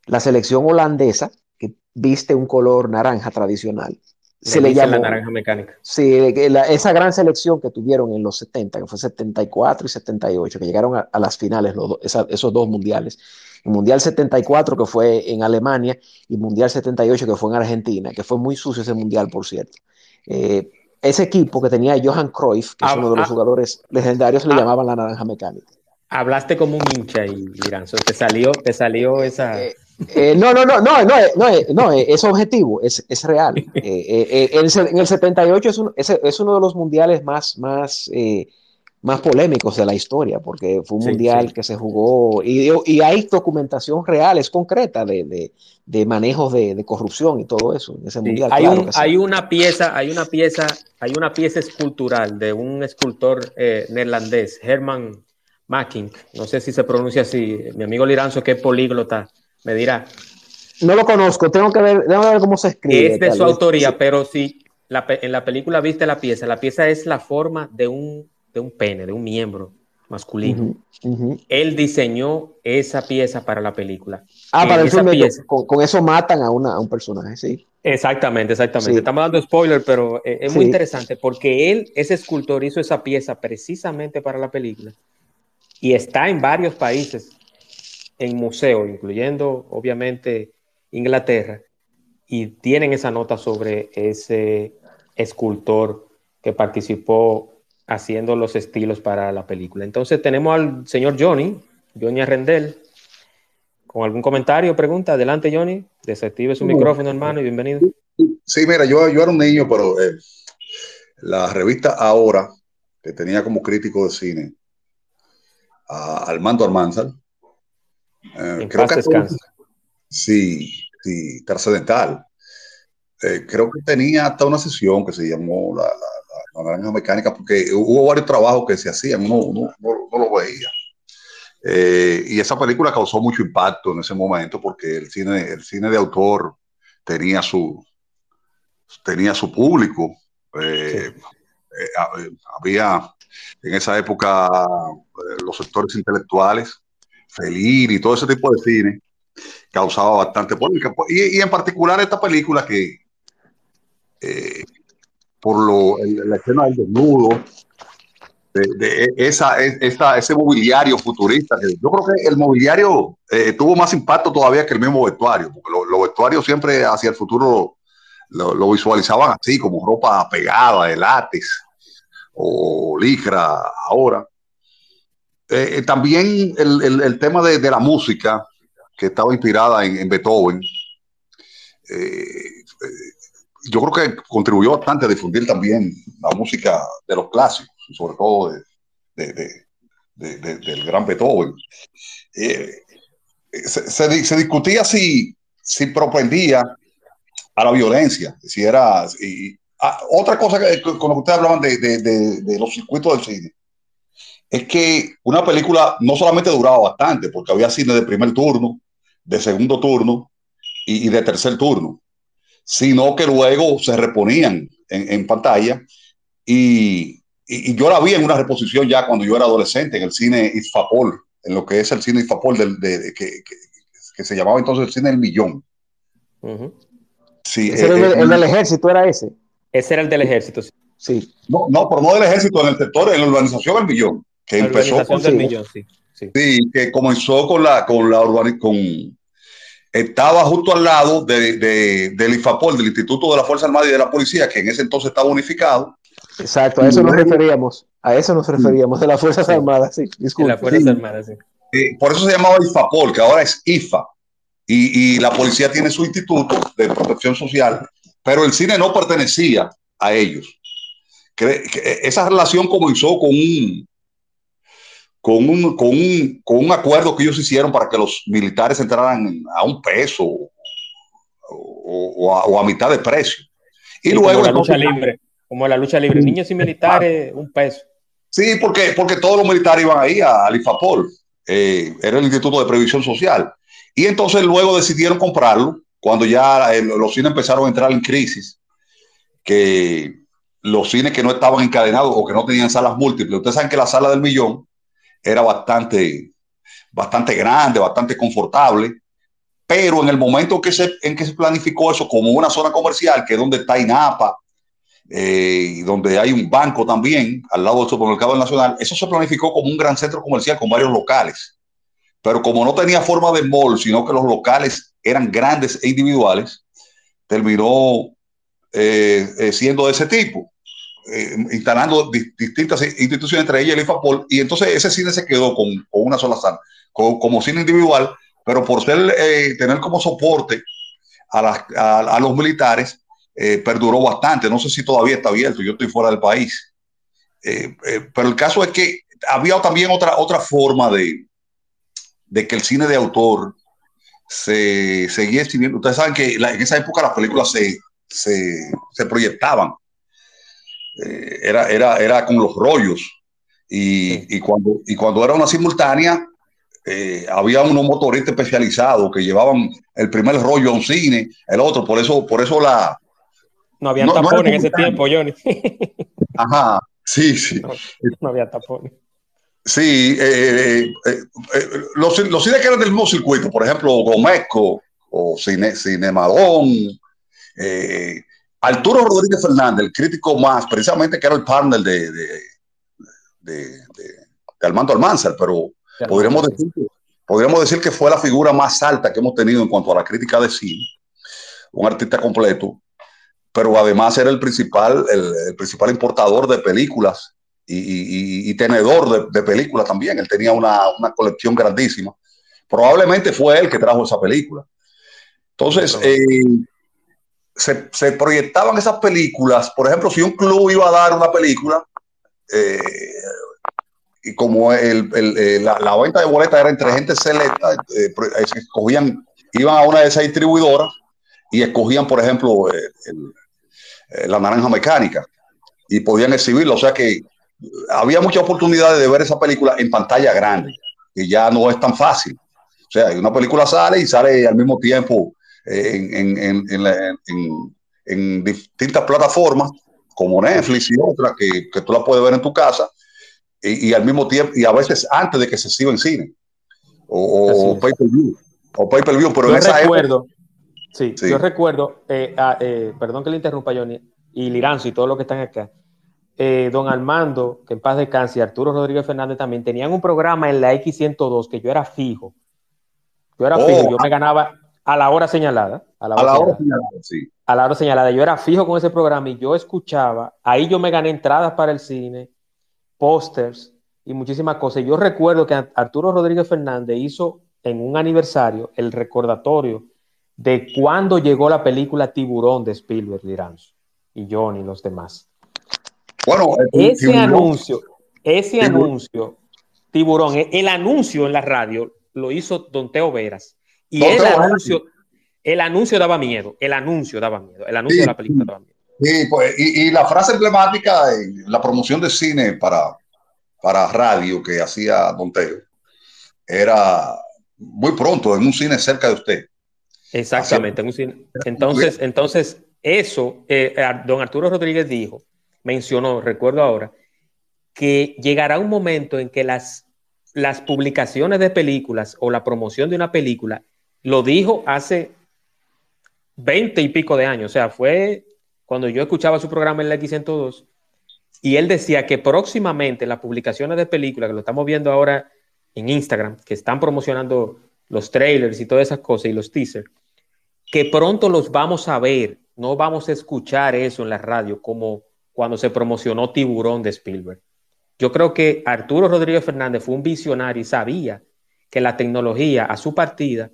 la selección holandesa, que viste un color naranja tradicional, se le llama la naranja mecánica. Sí, esa gran selección que tuvieron en los 70, que fue 74 y 78, que llegaron a, las finales, los, esos dos mundiales. El Mundial 74, que fue en Alemania, y Mundial 78, que fue en Argentina, que fue muy sucio ese Mundial, por cierto. Eh, ese equipo que tenía Johan Cruyff, que es ah, uno de los ah. jugadores legendarios, le ah. llamaban la naranja mecánica. Hablaste como un hincha y Iranzo, te salió, te salió esa. Eh, eh, no, no, no, no, no, no, no, es objetivo, es, es real. en, el 78 es, es, es, uno de los mundiales más, más más polémicos de la historia, porque fue un mundial que se jugó y, y, hay documentación real, es concreta de, de, de manejos de, corrupción y todo eso en ese mundial. Hay, hay, una pieza, hay una pieza, hay una pieza escultural de un escultor eh, neerlandés, Herman Macking, no sé si se pronuncia así, mi amigo Liranzo, que es políglota, me dirá. No lo conozco, tengo que ver, ver cómo se escribe. Es de su autoría, pero si la, en la película viste la pieza, la pieza es la forma de un de un pene, de un miembro masculino. Él diseñó esa pieza para la película. Ah, para el filme, con, eso matan a, una, a un personaje, sí. Exactamente, exactamente. Estamos dando spoiler, pero eh, es muy interesante porque él, ese escultor, hizo esa pieza precisamente para la película y está en varios países en museo, incluyendo obviamente Inglaterra, y tienen esa nota sobre ese escultor que participó haciendo los estilos para la película. Entonces tenemos al señor Johnny, Johnny Arrendel, con algún comentario pregunta. Adelante, Johnny. Desactive su micrófono, hermano, y bienvenido. Sí, mira, yo, yo era un niño, pero eh, la revista Ahora, que tenía como crítico de cine a Armando Armanzal, eh, creo que sí, sí, trascendental. Eh, creo que tenía hasta una sesión que se llamó la la naranja mecánica, porque hubo varios trabajos que se hacían, uno, no lo veía. Eh, y esa película causó mucho impacto en ese momento porque el cine, el cine de autor tenía su, tenía su público. Eh, eh, había en esa época los sectores intelectuales, Felir y todo ese tipo de cine causaba bastante polémica. Y, y en particular esta película que por lo, la escena del desnudo, de, esa, esa, ese mobiliario futurista. Yo creo que el mobiliario eh, tuvo más impacto todavía que el mismo vestuario, porque los vestuarios siempre hacia el futuro lo, visualizaban así, como ropa pegada de látex o licra ahora. Eh, eh, también el, el, tema de, la música, que estaba inspirada en, en Beethoven, yo creo que contribuyó bastante a difundir también la música de los clásicos, sobre todo de, del gran Beethoven. Eh, se, discutía si, si propendía a la violencia, si era... Ah, otra cosa que, con lo que ustedes hablaban de, los circuitos del cine, es que una película no solamente duraba bastante, porque había cine de primer turno, de segundo turno y, de tercer turno, sino que luego se reponían en, pantalla y, yo la vi en una reposición ya cuando yo era adolescente en el cine Isfapol, en lo que es el cine Isfapol del, de, que, que, se llamaba entonces el cine El Millón. sí, el, eh, el, del ejército era ese. Ese era el del ejército. Sí. No, no, pero no del ejército, en el sector, en la urbanización El Millón, que empezó con, del millón, sí, sí. que comenzó con la, con la urbanización, estaba justo al lado de, de, del IFAPOL, del Instituto de la Fuerza Armada y de la Policía, que en ese entonces estaba unificado. Exacto, a eso nos referíamos. A eso nos referíamos, de las Fuerzas Armadas, sí. Disculpe. las Fuerzas Armadas, sí. por eso se llamaba IFAPOL, que ahora es IFA. Y, y, la policía tiene su instituto de protección social, pero el cine no pertenecía a ellos. Que, esa relación comenzó con un, con un, con, un, con un acuerdo que ellos hicieron para que los militares entraran a un peso o, a, mitad de precio. Y luego. Como la lucha libre. Como la lucha libre. Niños y militares, un peso. Sí, porque, porque todos los militares iban ahí al IFAPOL. Eh, era el Instituto de Previsión Social. Y entonces luego decidieron comprarlo cuando ya eh, los cines empezaron a entrar en crisis, que los cines que no estaban encadenados o que no tenían salas múltiples. Ustedes saben que la sala del millón era bastante, bastante grande, bastante confortable, pero en el momento que se, en que se planificó eso como una zona comercial, que es donde está INAPA, eh, donde hay un banco también al lado del supermercado nacional, eso se planificó como un gran centro comercial con varios locales. Pero como no tenía forma de mall, sino que los locales eran grandes e individuales, terminó eh, eh, siendo de ese tipo. Eh, instalando distintas instituciones, entre ellas el IFAPOL, y entonces ese cine se quedó con, una sola sala, como cine individual, pero por ser, eh, tener como soporte a, los militares, eh, perduró bastante. No sé si todavía está abierto, yo estoy fuera del país. pero el caso es que había también otra, otra forma de, que el cine de autor se seguía exhibiendo. Ustedes saben que en esa época las películas se, se proyectaban eh, era, era, era con los rollos. Y, y, cuando, y cuando era una simultánea, eh, había unos motoristas especializados que llevaban el primer rollo a un cine, el otro, por eso, por eso la... No había tapones en ese tiempo, Johnny. Ajá, sí, sí. No, había tapones. Sí, eh, los, los, cines que eran del mismo circuito, por ejemplo, Gomesco o Cine, Cinemadón, Arturo Rodríguez Fernández, el crítico más, precisamente que era el partner de, de, de, Armando Almanzar, pero podríamos decir, que, podríamos decir que fue la figura más alta que hemos tenido en cuanto a la crítica de cine, un artista completo, pero además era el principal, el, principal importador de películas y, tenedor de, películas también. Él tenía una, colección grandísima. Probablemente fue él que trajo esa película. Entonces, eh, se, proyectaban esas películas. Por ejemplo, si un club iba a dar una película, eh, y como eh, la, venta de boletas era entre gente selecta, eh, escogían, iban a una de esas distribuidoras y escogían, por ejemplo, la naranja mecánica y podían exhibirlo. O sea que había muchas oportunidades de ver esa película en pantalla grande, y ya no es tan fácil. O sea, una película sale y sale al mismo tiempo en, distintas plataformas como Netflix y otras que, tú la puedes ver en tu casa y, al mismo tiempo, y a veces antes de que se siga en cine o, pay-per-view. O pay-per-view, pero yo recuerdo, sí, yo recuerdo, eh, ah, eh, perdón que le interrumpa, Johnny, y Liranzo y todos los que están acá. Eh, don Armando, que en paz descanse, y Arturo Rodríguez Fernández también tenían un programa en la X102 que yo era fijo. Yo era fijo, oh, yo me ganaba, a la hora señalada. A la hora, señalada, sí. A la hora señalada. Yo era fijo con ese programa y yo escuchaba, ahí yo me gané entradas para el cine, pósters y muchísimas cosas. Yo recuerdo que Arturo Rodríguez Fernández hizo en un aniversario el recordatorio de cuando llegó la película Tiburón de Spielberg, Liranzo, y Johnny y los demás. Bueno, ese anuncio, Ese anuncio, tiburón, el anuncio en la radio lo hizo Don Teo Veras. Y el anuncio, el anuncio daba miedo, el anuncio daba miedo, el anuncio de la película daba miedo. Sí, pues, y, la frase emblemática la promoción de cine para, para radio que hacía Don Teo era muy pronto en un cine cerca de usted. Exactamente, en un cine. Entonces, entonces eso, eh, don Arturo Rodríguez dijo, mencionó, recuerdo ahora, que llegará un momento en que las, las publicaciones de películas o la promoción de una película, lo dijo hace veinte y pico de años, o sea, fue cuando yo escuchaba su programa en la X102, y él decía que próximamente las publicaciones de películas, que lo estamos viendo ahora en Instagram, que están promocionando los trailers y todas esas cosas y los teasers, que pronto los vamos a ver, no vamos a escuchar eso en la radio como cuando se promocionó Tiburón de Spielberg. Yo creo que Arturo Rodríguez Fernández fue un visionario y sabía que la tecnología a su partida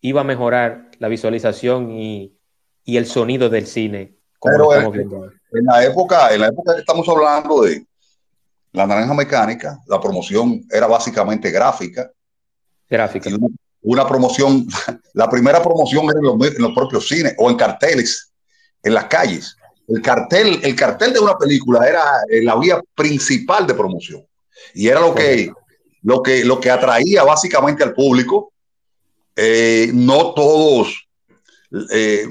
iba a mejorar la visualización y, y el sonido del cine pero en, la época, en la época que estamos hablando de la naranja mecánica, la promoción era básicamente gráfica. Gráfica. Una, promoción, la primera promoción era en los, propios cines o en carteles, en las calles. El cartel, el cartel de una película era eh, la vía principal de promoción. Y era lo que, lo que, lo que atraía básicamente al público. Eh, no todos eh,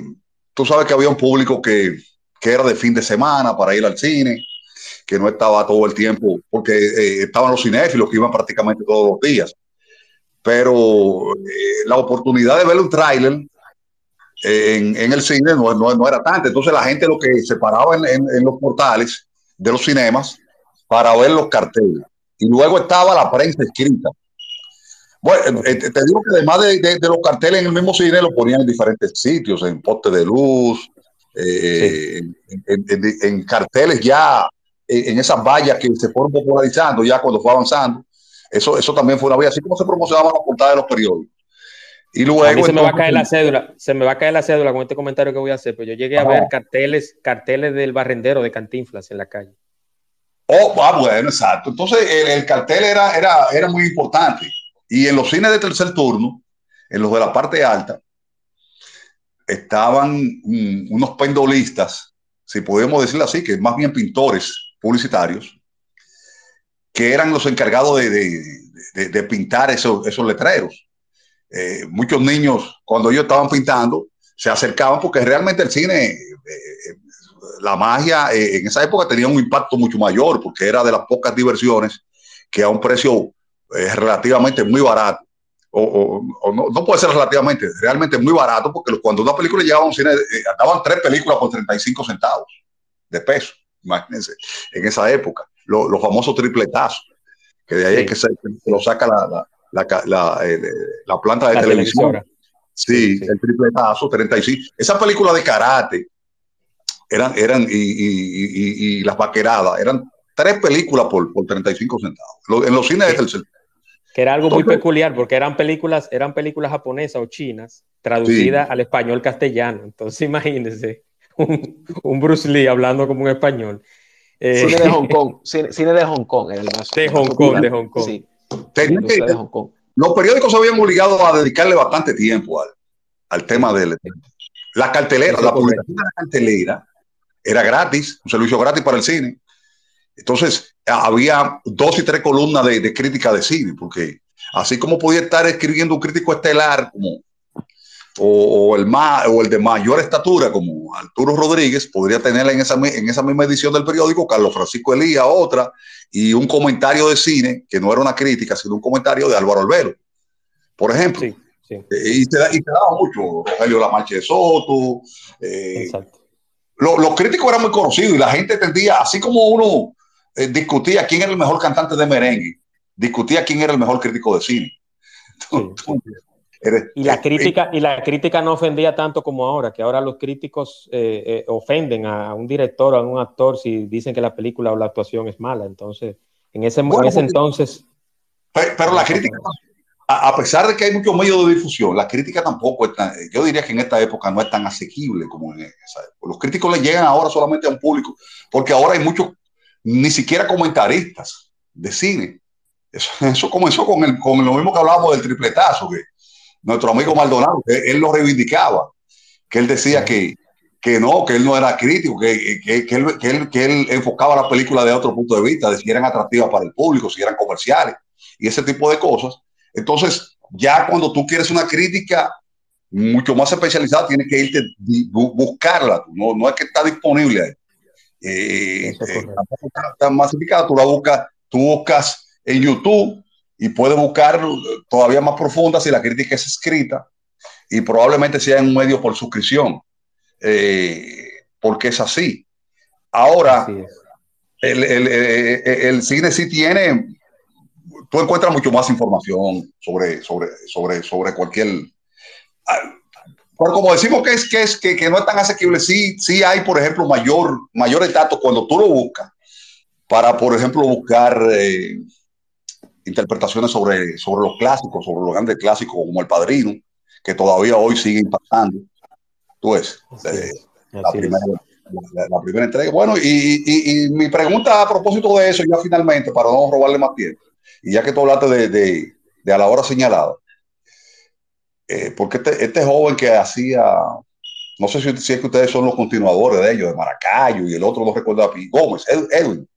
tú sabes que había un público que, era de fin de semana para ir al cine, que no estaba todo el tiempo, porque eh, estaban los cinéfilos que iban prácticamente todos los días. Pero la oportunidad de ver un tráiler en, el cine no, no, era tanta. Entonces la gente lo que se paraba en, los portales de los cinemas para ver los carteles. Y luego estaba la prensa escrita. Bueno, eh, te digo que además de, los carteles en el mismo cine, lo ponían en diferentes sitios, en postes de luz, eh, en, carteles ya, en esas vallas que se fueron popularizando ya cuando fue avanzando. Eso, eso también fue una vía, así como se promocionaban las portadas de los periódicos. Y luego. se me va a caer la cédula, se me va a caer la cédula con este comentario que voy a hacer, pero yo llegué a ver carteles, carteles del barrendero de Cantinflas en la calle. Oh, ah, bueno, exacto. Entonces el, cartel era, era, era muy importante. Y en los cines de tercer turno, en los de la parte alta, estaban unos pendolistas, si podemos decirlo así, que más bien pintores publicitarios, que eran los encargados de, pintar esos, letreros. Eh, muchos niños, cuando ellos estaban pintando, se acercaban porque realmente el cine, eh, eh, la magia en esa época tenía un impacto mucho mayor porque era de las pocas diversiones que a un precio es relativamente muy barato. O, no, puede ser relativamente, realmente muy barato, porque cuando una película llegaba a un cine, eh, daban tres películas por 35 centavos de peso, imagínense, en esa época, los famosos tripletazos, que de ahí es que se, lo saca la, la, eh, la, planta de televisión. Sí, el tripletazo, 35. Esa película de karate eran, eran y, y, y, las vaqueradas, eran tres películas por, por 35 centavos. En los cines tercer que era algo muy peculiar porque eran películas, eran películas japonesas o chinas traducidas al español castellano. Entonces imagínense un, Bruce Lee hablando como un español. Eh, cine de Hong Kong, cine, de Hong Kong era el más. De Hong Kong, de Hong Kong. Sí. de Hong Kong. Los periódicos se habían obligado a dedicarle bastante tiempo al, al tema de la cartelera, la publicación de la cartelera era gratis, un servicio gratis para el cine. Entonces, había dos y tres columnas de, crítica de cine, porque así como podía estar escribiendo un crítico estelar como, o, el más, o el de mayor estatura como Arturo Rodríguez, podría tener en esa, en esa misma edición del periódico Carlos Francisco Elía, otra, y un comentario de cine, que no era una crítica, sino un comentario de Álvaro Albero, por ejemplo. Sí, eh, Y, te, daba mucho, Rogelio Lamarche de Soto. Eh, los críticos eran muy conocidos y la gente tendía, así como uno eh, discutía quién era el mejor cantante de merengue, discutía quién era el mejor crítico de cine. y la eh, crítica y la crítica no ofendía tanto como ahora, que ahora los críticos eh, ofenden a un director o a un actor si dicen que la película o la actuación es mala. Entonces, en ese, entonces. Pero, la crítica, a, pesar de que hay muchos medios de difusión, la crítica tampoco es tan, yo diría que en esta época no es tan asequible como en esa época. Los críticos le llegan ahora solamente a un público, porque ahora hay muchos ni siquiera comentaristas de cine. Eso, comenzó con, el, con lo mismo que hablábamos del tripletazo, que nuestro amigo Maldonado, él lo reivindicaba, que él decía que, que no, que él no era crítico, que, que, que, él, que, él, que él enfocaba la película de otro punto de vista, de si eran atractivas para el público, si eran comerciales y ese tipo de cosas. Entonces, ya cuando tú quieres una crítica mucho más especializada, tienes que irte buscarla, no, no es que está disponible ahí. Eh, eh, masificada, tú la buscas, tú buscas en YouTube y puedes buscar todavía más profunda si la crítica es escrita y probablemente sea en un medio por suscripción, eh, porque es así. Ahora, El, el, el, cine sí tiene, tú encuentras mucho más información sobre, sobre, sobre, sobre cualquier... Ah, como decimos que, es, que, es, que, que no es tan asequible, sí, sí hay, por ejemplo, mayor, mayores datos cuando tú lo buscas para, por ejemplo, buscar eh, interpretaciones sobre, sobre los clásicos, sobre los grandes clásicos como El Padrino, que todavía hoy siguen pasando. Tú ves, eh, la, primera, entrega. Bueno, y, mi pregunta a propósito de eso, ya finalmente, para no robarle más tiempo, y ya que tú hablaste de, de, a la hora señalada, eh, porque este, este, joven que hacía, no sé si, si, es que ustedes son los continuadores de ellos, de Maracayo, y el otro no recuerdo a Gómez, Edwin.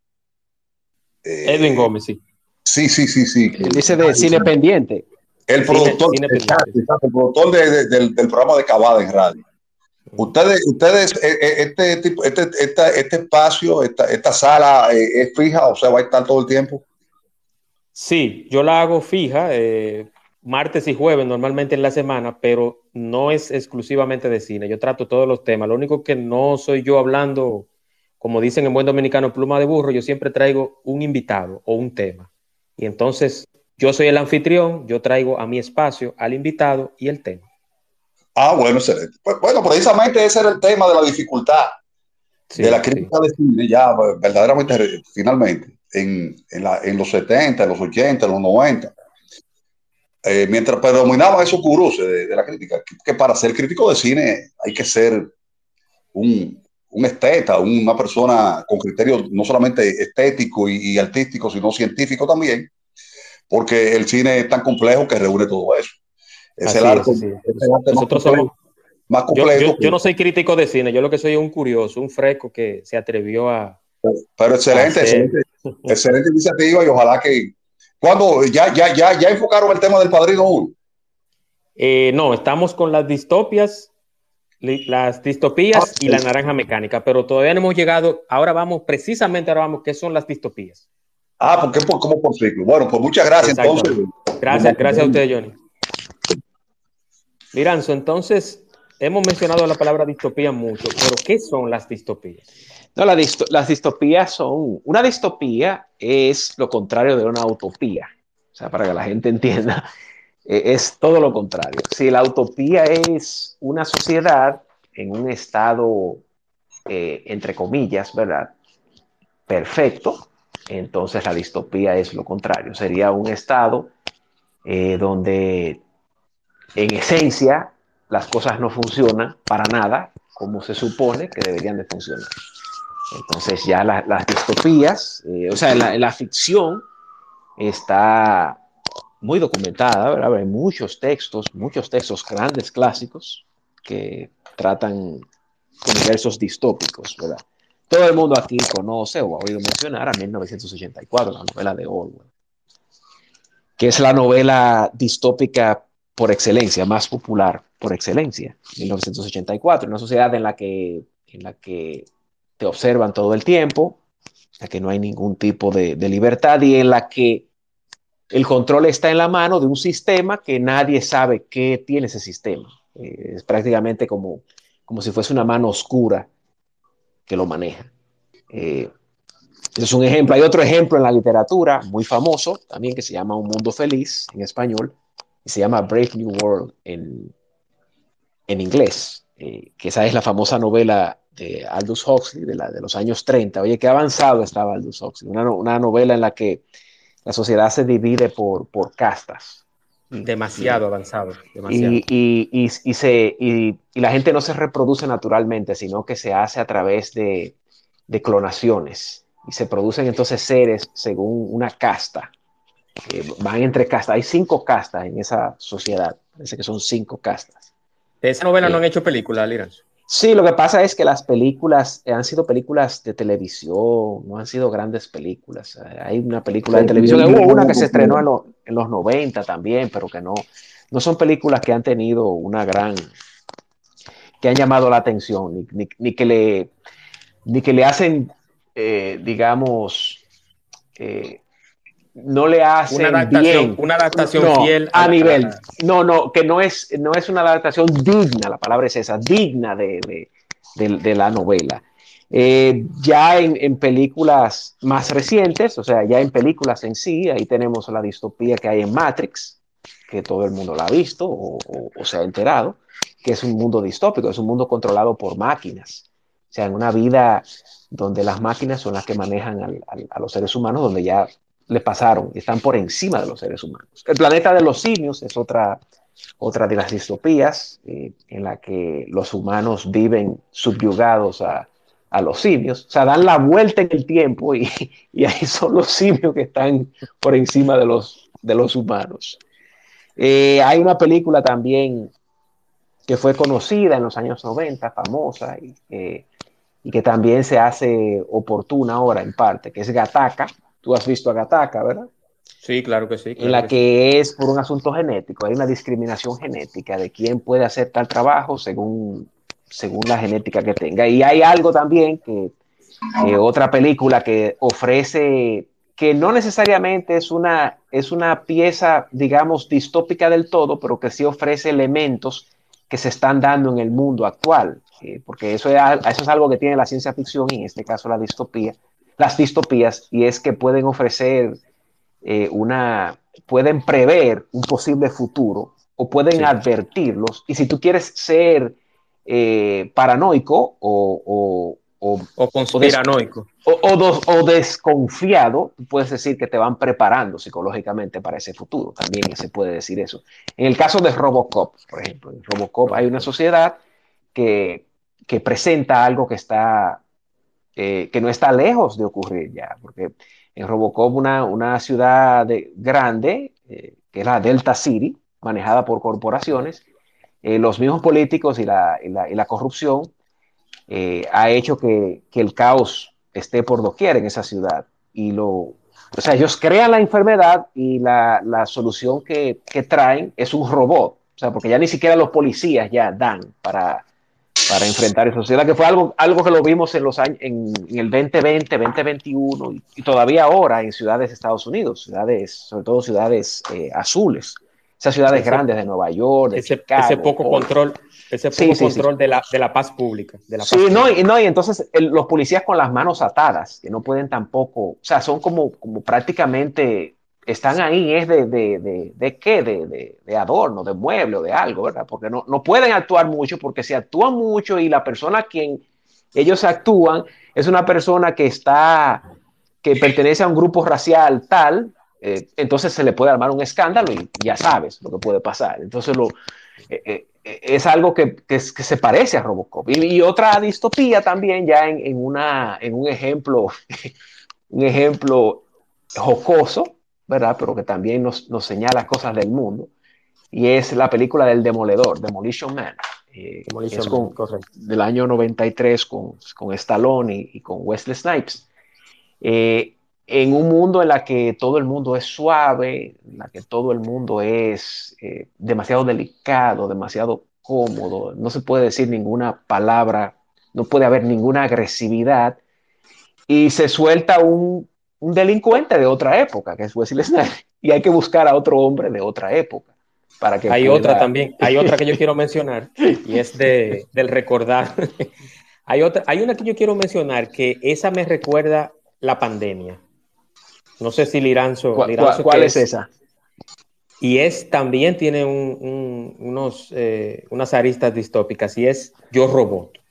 Eh, Edwin Gómez, sí. Sí, sí, sí, sí. dice de cine pendiente. El productor, el productor del, programa de Cavada en radio. Ustedes, ustedes, eh, eh, este, tipo, este, este espacio, esta, esta sala es fija, o sea, va a estar todo el tiempo. Sí, yo la hago fija, martes y jueves normalmente en la semana, pero no es exclusivamente de cine. Yo trato todos los temas. Lo único que no soy yo hablando, como dicen en buen dominicano, pluma de burro, yo siempre traigo un invitado o un tema. Y entonces yo soy el anfitrión, yo traigo a mi espacio al invitado y el tema. Ah, bueno, excelente. Pues, bueno, precisamente ese era el tema de la dificultad de la crítica de cine, ya verdaderamente, finalmente, en, en, los 70, en los 80, en los 90. Eh, mientras predominaban esos gurús de, la crítica, que, para ser crítico de cine hay que ser un, un esteta, una persona con criterios no solamente estético y, artístico, sino científico también, porque el cine es tan complejo que reúne todo eso. Es el arte, Nosotros somos más complejo. Yo, no soy crítico de cine, yo lo que soy es un curioso, un fresco que se atrevió a. Pero, excelente, excelente, excelente iniciativa y ojalá que. Cuando ya, ya, ya, ya enfocaron el tema del padrino 1? Eh, no, estamos con las distopias las distopías y la naranja mecánica, pero todavía no hemos llegado. Ahora vamos, precisamente ahora vamos, ¿qué son las distopías? Ah, porque por, como por ciclo. Bueno, pues muchas gracias entonces. Gracias, gracias a usted, Johnny. Miranzo, entonces hemos mencionado la palabra distopía mucho, pero ¿qué son las distopías? No, las distopías son, una distopía es lo contrario de una utopía, o sea, para que la gente entienda, e, es todo lo contrario. Si la utopía es una sociedad en un estado, eh, entre comillas, ¿verdad? Perfecto, entonces la distopía es lo contrario. Sería un estado eh, donde en esencia las cosas no funcionan para nada como se supone que deberían de funcionar. Entonces ya las distopías, eh, o sea, la ficción está muy documentada, ¿verdad? Hay muchos textos, muchos textos grandes clásicos que tratan universos distópicos, ¿verdad? Todo el mundo aquí conoce o ha oído mencionar a 1984, la novela de Orwell, que es la novela distópica por excelencia, más popular por excelencia, 1984, una sociedad en la que, en la que observan todo el tiempo, la que no hay ningún tipo de, libertad y en la que el control está en la mano de un sistema que nadie sabe qué tiene ese sistema. Eh, es prácticamente como, como si fuese una mano oscura que lo maneja. Eh, es un ejemplo. Hay otro ejemplo en la literatura muy famoso también que se llama Un Mundo Feliz en español y se llama Brave New World en, en inglés, eh, que esa es la famosa novela de Aldous Huxley de, la, de los años 30. Oye, qué avanzado estaba Aldous Huxley. Una, una novela en la que la sociedad se divide por, por castas. Demasiado avanzado. Y, y, y, se, y, la gente no se reproduce naturalmente, sino que se hace a través de, de clonaciones. y se producen entonces seres según una casta, que van entre castas. Hay cinco castas en esa sociedad, parece que son cinco castas. ¿De esa novela no han hecho película, Liranzo? Sí, lo que pasa es que las películas han sido películas de televisión, no han sido grandes películas. Hay una película de televisión, hubo una que se estrenó en, los 90 también, pero que no, no son películas que han tenido una gran, que han llamado la atención, ni, que, le, ni que le hacen, eh, digamos, eh, no le hacen una adaptación, Una adaptación fiel a, nivel. No, no, que no es, no es una adaptación digna, la palabra es esa, digna de, la novela. Eh, ya en, películas más recientes, o sea, ya en películas en sí, ahí tenemos la distopía que hay en Matrix, que todo el mundo la ha visto o, se ha enterado, que es un mundo distópico, es un mundo controlado por máquinas. O sea, en una vida donde las máquinas son las que manejan a los seres humanos, donde ya le pasaron, están por encima de los seres humanos. El planeta de los simios es otra, otra de las distopías eh, en la que los humanos viven subyugados a, los simios, o sea, dan la vuelta en el tiempo y, ahí son los simios que están por encima de los, de los humanos. Eh, hay una película también que fue conocida en los años 90, famosa, y, y que también se hace oportuna ahora en parte, que es Gataca, Tú has visto a Gataca, ¿verdad? Sí, claro que sí. en la que, es por un asunto genético, hay una discriminación genética de quién puede hacer tal trabajo según, según la genética que tenga. Y hay algo también que, otra película que ofrece, que no necesariamente es una, es una pieza, digamos, distópica del todo, pero que sí ofrece elementos que se están dando en el mundo actual, eh, porque eso eso es algo que tiene la ciencia ficción y en este caso la distopía, las distopías y es que pueden ofrecer eh, una, pueden prever un posible futuro o pueden advertirlos. Y si tú quieres ser eh, paranoico o, o, o conspiranoico o, desconfiado, puedes decir que te van preparando psicológicamente para ese futuro. También se puede decir eso. En el caso de Robocop, por ejemplo, en Robocop hay una sociedad que, que presenta algo que está eh, que no está lejos de ocurrir ya, porque en Robocop, una, ciudad grande, eh, que es la Delta City, manejada por corporaciones, eh, los mismos políticos y la, la, corrupción ha hecho que, que, el caos esté por doquier en esa ciudad. Y lo, o sea, ellos crean la enfermedad y la, la solución que, que, traen es un robot. O sea, porque ya ni siquiera los policías ya dan para, para enfrentar esa sociedad, que fue algo, algo que lo vimos en, los años, en, el 2020, 2021 y, todavía ahora en ciudades de Estados Unidos, ciudades, sobre todo ciudades eh, azules, esas ciudades grandes de Nueva York, de ese, ese poco control, ese poco control De, la, de la paz pública. De la sí, no, Y, no, y entonces los policías con las manos atadas, que no pueden tampoco, o sea, son como, como prácticamente están ahí es de, de, de, de qué, de, de, adorno, de mueble o de algo, ¿verdad? Porque no, no pueden actuar mucho, porque si actúan mucho y la persona a quien ellos actúan es una persona que está, que pertenece a un grupo racial tal, eh, entonces se le puede armar un escándalo y ya sabes lo que puede pasar. Entonces lo, eh, eh, es algo que, que, se parece a Robocop. Y, otra distopía también, ya en, en, una, en un ejemplo, un ejemplo jocoso, ¿verdad? Pero que también nos, nos, señala cosas del mundo. Y es la película del Demoledor, Demolition Man. Eh, del año 93 con, con Stallone y, con Wesley Snipes. Eh, en un mundo en la que todo el mundo es suave, en la que todo el mundo es eh, demasiado delicado, demasiado cómodo, no se puede decir ninguna palabra, no puede haber ninguna agresividad, y se suelta un un delincuente de otra época, que es Wesley Snipes, y hay que buscar a otro hombre de otra época. Para que hay otra también, hay otra que yo quiero mencionar, y es de, del recordar. hay, otra, hay una que yo quiero mencionar, que esa me recuerda la pandemia. No sé si Liranzo... ¿Cuál, es, esa? Y es también tiene unos, eh, unas aristas distópicas, y es Yo Robot.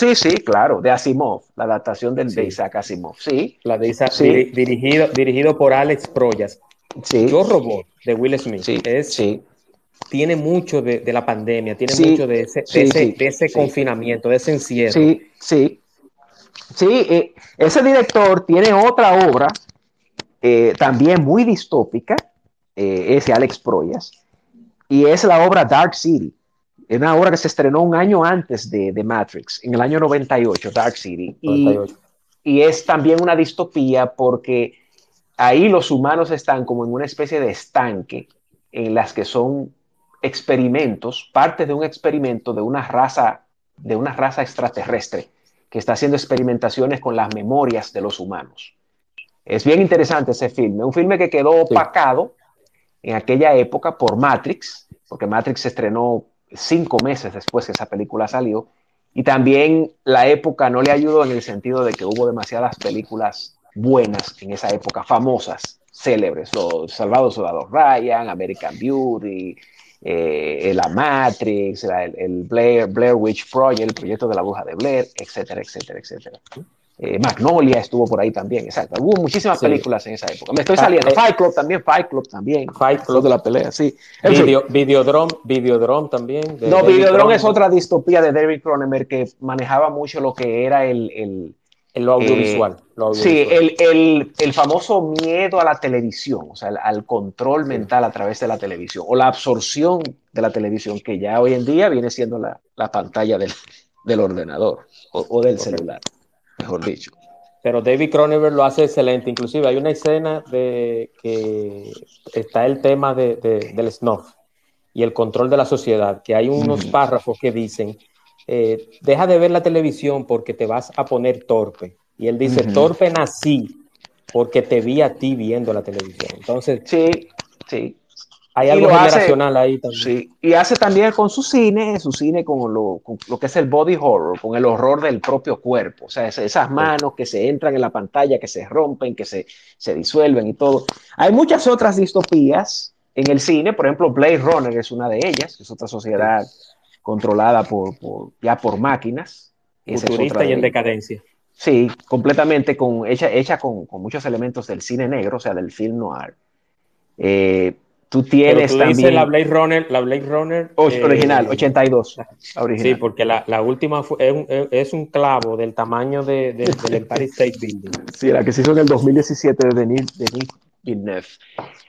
Sí, sí, claro, de Asimov, la adaptación del, de Isaac Asimov, sí. La de Isaac, dirigido, dirigido por Alex Proyas. Sí. Yo Robot, de Will Smith. Sí, es, Tiene mucho de, la pandemia, tiene mucho de ese, de ese, confinamiento, de ese encierro. Sí, sí. Sí, eh, ese director tiene otra obra eh, también muy distópica, eh, ese Alex Proyas, y es la obra Dark City. Es una obra que se estrenó un año antes de, de Matrix, en el año 98, Dark City. Y, y, es también una distopía porque ahí los humanos están como en una especie de estanque en las que son experimentos, parte de un experimento de una raza, de una raza extraterrestre que está haciendo experimentaciones con las memorias de los humanos. Es bien interesante ese filme, un filme que quedó opacado en aquella época por Matrix, porque Matrix se estrenó cinco meses después que esa película salió, y también la época no le ayudó en el sentido de que hubo demasiadas películas buenas en esa época, famosas, célebres, Los Salvados Soldados Ryan, American Beauty, eh, la Matrix, el, Blair, Blair Witch Project, el proyecto de la bruja de Blair, etcétera, etcétera, etcétera. Eh, Magnolia estuvo por ahí también, exacto. Hubo muchísimas películas en esa época. Me estoy ah, saliendo. Eh, Fight Club también, Fight Club también. Fight Club de la pelea, sí. Video, Videodrome, Videodrome también. No, Videodrome es otra distopía de David Cronenberg que manejaba mucho lo que era el, el lo audiovisual. Sí, el, el, el, famoso miedo a la televisión, o sea, al control mental a través de la televisión, o la absorción de la televisión, que ya hoy en día viene siendo la, la pantalla del, del ordenador o, o del celular mejor dicho. Pero David Cronenberg lo hace excelente. Inclusive hay una escena de que está el tema de, del snuff y el control de la sociedad, que hay unos párrafos que dicen, eh, deja de ver la televisión porque te vas a poner torpe. Y él dice, torpe nací porque te vi a ti viendo la televisión. Entonces, sí, sí. Hay algo generacional ahí también. Sí, y hace también con su cine, su cine con lo, lo, que es el body horror, con el horror del propio cuerpo. O sea, esas manos que se entran en la pantalla, que se rompen, que se, se disuelven y todo. Hay muchas otras distopías en el cine, por ejemplo, Blade Runner es una de ellas, es otra sociedad controlada por, por ya por máquinas. Futurista y en decadencia. Sí, completamente con, hecha, hecha con, con, muchos elementos del cine negro, o sea, del film noir. Eh, Tú tienes también. la Blade Runner, la Blade Runner. original, 82. original. Sí, porque la, la última es, un, es, un, clavo del tamaño de, del Empire State Building. Sí, la que se hizo en el 2017 de Denis, Villeneuve.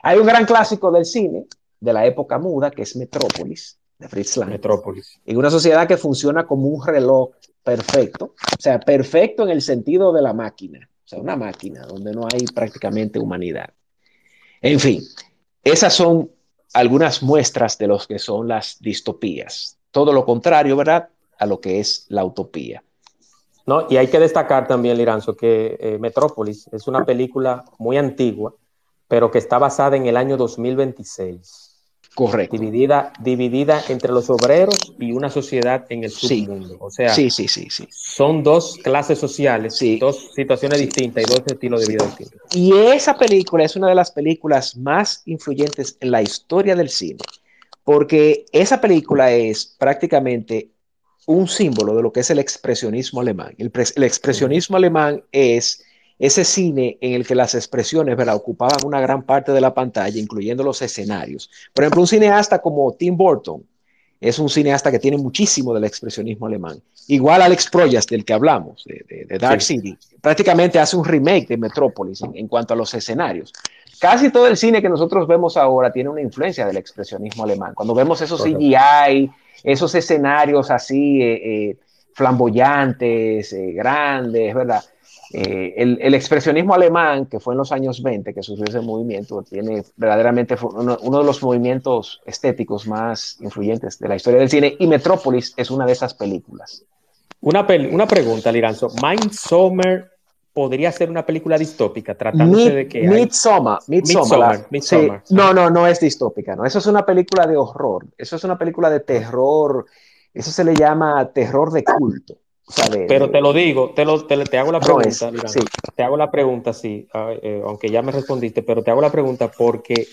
Hay un gran clásico del cine de la época muda que es Metrópolis, de Fritz Lang. Metrópolis. En una sociedad que funciona como un reloj perfecto, o sea, perfecto en el sentido de la máquina, o sea, una máquina donde no hay prácticamente humanidad. En fin, esas son algunas muestras de lo que son las distopías. Todo lo contrario, ¿verdad? A lo que es la utopía. No, y hay que destacar también, Liranzo, que eh, Metrópolis es una película muy antigua, pero que está basada en el año 2026. Correcto. Dividida, dividida entre los obreros y una sociedad en el submundo. O sea, sí, sí, sí, sí. son dos clases sociales, dos situaciones distintas y dos estilos de vida distintos. Y esa película es una de las películas más influyentes en la historia del cine, porque esa película es prácticamente un símbolo de lo que es el expresionismo alemán. El, el expresionismo alemán es ese cine en el que las expresiones ¿verdad? ocupaban una gran parte de la pantalla, incluyendo los escenarios. Por ejemplo, un cineasta como Tim Burton es un cineasta que tiene muchísimo del expresionismo alemán. Igual Alex Proyas, del que hablamos, de, Dark City, prácticamente hace un remake de Metrópolis en, cuanto a los escenarios. Casi todo el cine que nosotros vemos ahora tiene una influencia del expresionismo alemán. Cuando vemos esos CGI, esos escenarios así eh, eh, flamboyantes, eh, grandes, ¿verdad? Eh, el, expresionismo alemán, que fue en los años 20 que surgió ese movimiento, tiene verdaderamente uno, de los movimientos estéticos más influyentes de la historia del cine, y Metrópolis es una de esas películas. Una, una pregunta, Liranzo. Midsommar podría ser una película distópica, tratándose de que. Midsommar. Midsommar. Midsommar, No, no, no es distópica, no. Eso es una película de horror. Eso es una película de terror. Eso se le llama terror de culto. Pero te lo digo, te, lo, te, hago la pregunta, te hago la pregunta, sí, eh, aunque ya me respondiste, pero te hago la pregunta porque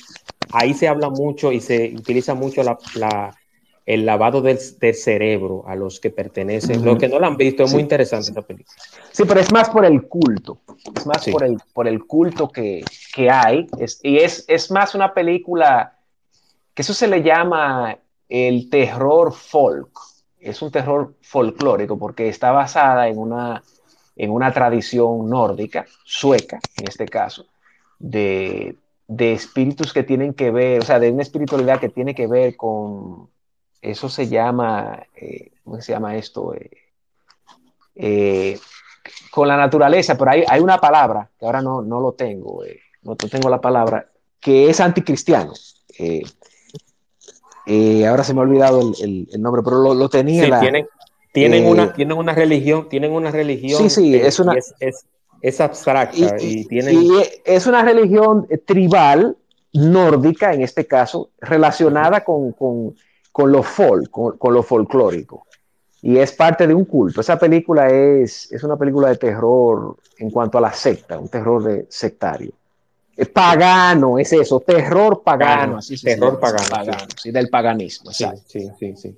ahí se habla mucho y se utiliza mucho la, el lavado del, cerebro a los que pertenecen. Los que no lo han visto, es muy interesante esta película. Sí, pero es más por el culto, es más por, el, por el culto que, hay, y es, es más una película que eso se le llama el terror folk es un terror folclórico porque está basada en una, en una tradición nórdica, sueca en este caso, de, espíritus que tienen que ver, o sea, de una espiritualidad que tiene que ver con, eso se llama, eh, ¿cómo se llama esto? Eh, eh, con la naturaleza, pero hay, hay, una palabra, que ahora no, no lo tengo, no tengo la palabra, que es anticristiano. Ahora se me ha olvidado el, nombre, pero lo, tenía. Sí, tienen, tienen, una, tienen una religión, tienen una religión. Sí, sí, es una. Es, abstracta y, es una religión tribal nórdica, en este caso, relacionada con, lo folk, con, lo folclórico y es parte de un culto. Esa película es, es una película de terror en cuanto a la secta, un terror de sectario. Es pagano, es eso, terror pagano. así terror pagano. sí. del paganismo. Sí, sí, sí, sí.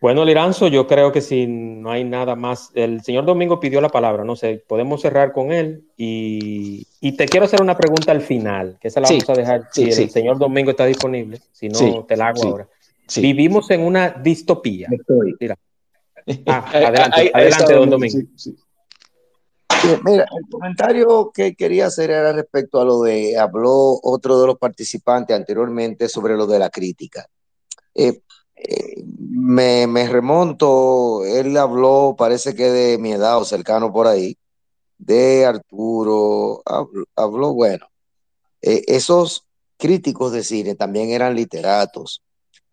Bueno, Liranzo, yo creo que si no hay nada más, el señor Domingo pidió la palabra, no sé, podemos cerrar con él y, te quiero hacer una pregunta al final, que esa la vamos a dejar si el señor Domingo está disponible, si no te la hago ahora. Vivimos en una distopía. Mira. Ah, adelante, adelante, don Domingo. Mira, el comentario que quería hacer era respecto a lo de, habló otro de los participantes anteriormente sobre lo de la crítica. Eh, eh, me, remonto, él habló, parece que de mi edad o cercano por ahí, de Arturo, habló, bueno, eh, esos críticos de cine también eran literatos,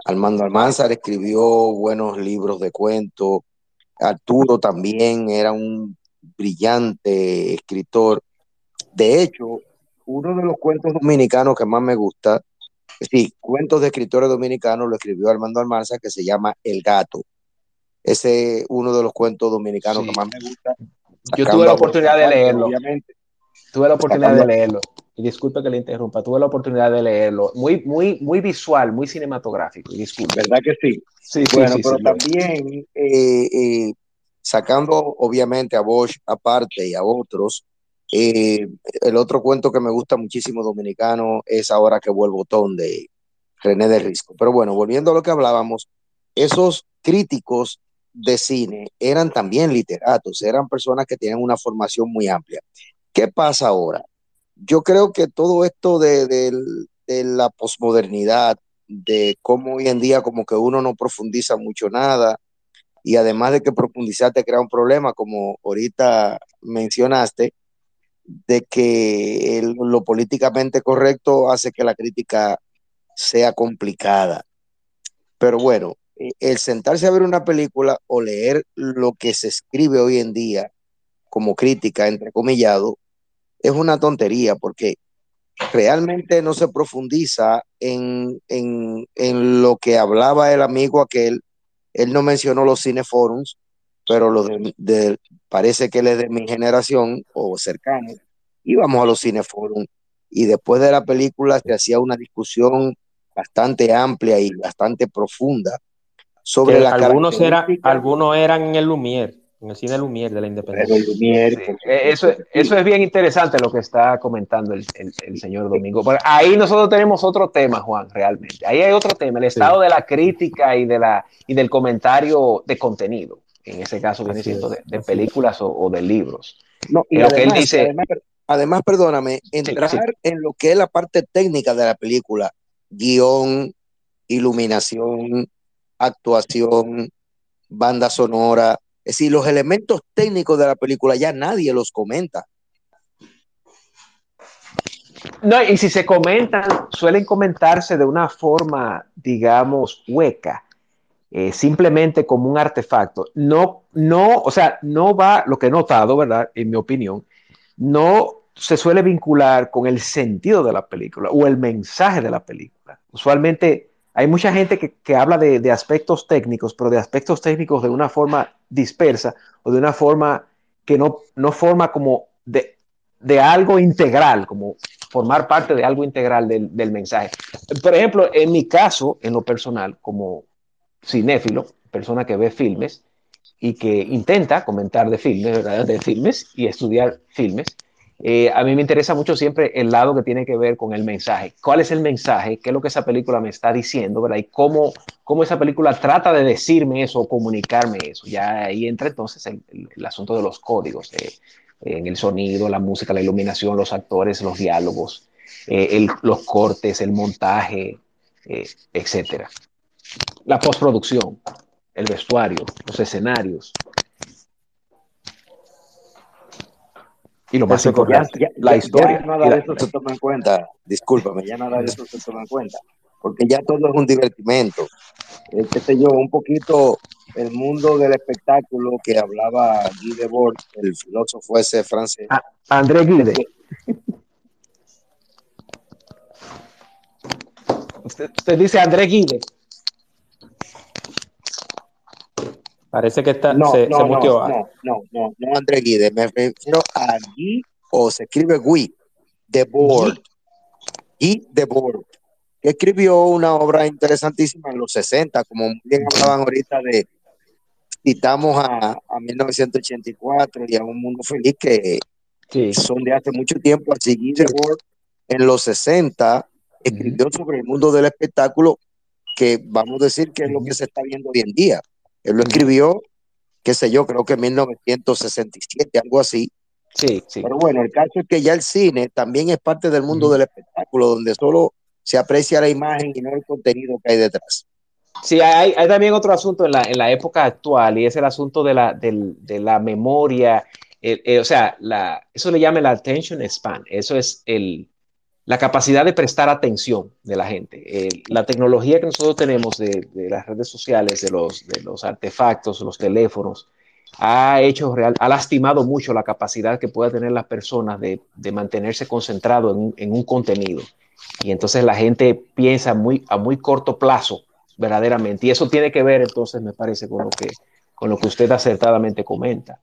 Armando Almanzar escribió buenos libros de cuentos. Arturo también era un brillante escritor. De hecho, uno de los cuentos dominicanos que más me gusta, sí, cuentos de escritores dominicanos, lo escribió Armando Almanzar, que se llama El Gato. Ese es uno de los cuentos dominicanos que más me gusta. Yo tuve la oportunidad de leerlo. Obviamente. Tuve la oportunidad de leerlo y disculpe que le interrumpa, tuve la oportunidad de leerlo, muy, muy, muy visual, muy cinematográfico, disculpe. ¿Verdad que sí? Sí, bueno, pero también eh, eh, sacando obviamente a Bosch aparte y a otros, eh, el otro cuento que me gusta muchísimo dominicano es Ahora que vuelvo ton de René de Risco. Pero bueno, volviendo a lo que hablábamos, esos críticos de cine eran también literatos, eran personas que tienen una formación muy amplia. ¿Qué pasa ahora? yo creo que todo esto de, la posmodernidad, de cómo hoy en día como que uno no profundiza mucho nada, y además de que profundizar te crea un problema, como ahorita mencionaste, de que lo políticamente correcto hace que la crítica sea complicada. Pero bueno, el sentarse a ver una película o leer lo que se escribe hoy en día como crítica, entrecomillado, es una tontería porque realmente no se profundiza en, lo que hablaba el amigo aquel. Él no mencionó los cineforums, pero lo de, parece que él es de mi generación o cercano. Íbamos a los cineforums y después de la película se hacía una discusión bastante amplia y bastante profunda sobre la algunos, era, algunos eran en el Lumière en el cine Lumière de la independencia. Eh, eso, eso es bien interesante lo que está comentando el, señor Domingo. ahí nosotros tenemos otro tema, Juan, realmente. Ahí hay otro tema, el estado de la crítica y, de la, y del comentario de contenido. En ese caso viene siendo de, películas o, de libros. No, y además, él dice, además, perdóname, entrar en lo que es la parte técnica de la película, guion, iluminación, actuación, banda sonora, es decir, los elementos técnicos de la película ya nadie los comenta. No, y si se comentan, suelen comentarse de una forma, digamos, hueca, eh, simplemente como un artefacto. No, no, o sea, no va, lo que he notado, ¿verdad? En mi opinión, no se suele vincular con el sentido de la película o el mensaje de la película. Usualmente hay mucha gente que, habla de, aspectos técnicos, pero de aspectos técnicos de una forma dispersa o de una forma que no, no forma como de, algo integral, como formar parte de algo integral del, mensaje. Por ejemplo, en mi caso, en lo personal, como cinéfilo, persona que ve filmes y que intenta comentar de filmes, de filmes y estudiar filmes, eh, a mí me interesa mucho siempre el lado que tiene que ver con el mensaje. ¿Cuál es el mensaje? ¿Qué es lo que esa película me está diciendo? Y cómo, cómo esa película trata de decirme eso o comunicarme eso. Ya ahí entra entonces el, asunto de los códigos, de, en el sonido, la música, la iluminación, los actores, los diálogos, eh, los cortes, el montaje, eh, etc. La postproducción, el vestuario, los escenarios, Y lo más importante, la historia. Ya nada de eso se toma en cuenta. Discúlpame, ya nada de eso se toma en cuenta. Porque ya todo es un divertimento. Eh, qué sé yo, un poquito el mundo del espectáculo que hablaba Guy Debord, el filósofo ese francés. Ah, André Guide. Usted, usted, dice André Guide. Parece que está, no, se, no, se no, no, no, no, no, André Guide, me refiero a Guy, o se escribe Guy, de Board. Guy de Board, que escribió una obra interesantísima en los 60, como bien hablaban ahorita de, citamos a, a 1984 y a Un Mundo Feliz, que sí. son de hace mucho tiempo, así Guy de Board en los 60 escribió sobre el mundo del espectáculo, que vamos a decir que es lo que se está viendo hoy en día. Él lo escribió, qué sé yo, creo que en 1967, algo así. Sí, sí. Pero bueno, el caso es que ya el cine también es parte del mundo del espectáculo, donde solo se aprecia la imagen y no el contenido que hay detrás. Sí, hay, hay también otro asunto en la, en la, época actual y es el asunto de la, de, de la memoria. O sea, la, eso le llama la attention span. Eso es el, la capacidad de prestar atención de la gente. Eh, la tecnología que nosotros tenemos de, las redes sociales, de los, de los artefactos, los teléfonos, ha hecho real, ha lastimado mucho la capacidad que pueda tener las personas de, de mantenerse concentrado en, en, un contenido. Y entonces la gente piensa muy, a muy corto plazo, verdaderamente. Y eso tiene que ver, entonces, me parece, con lo que, con lo que usted acertadamente comenta.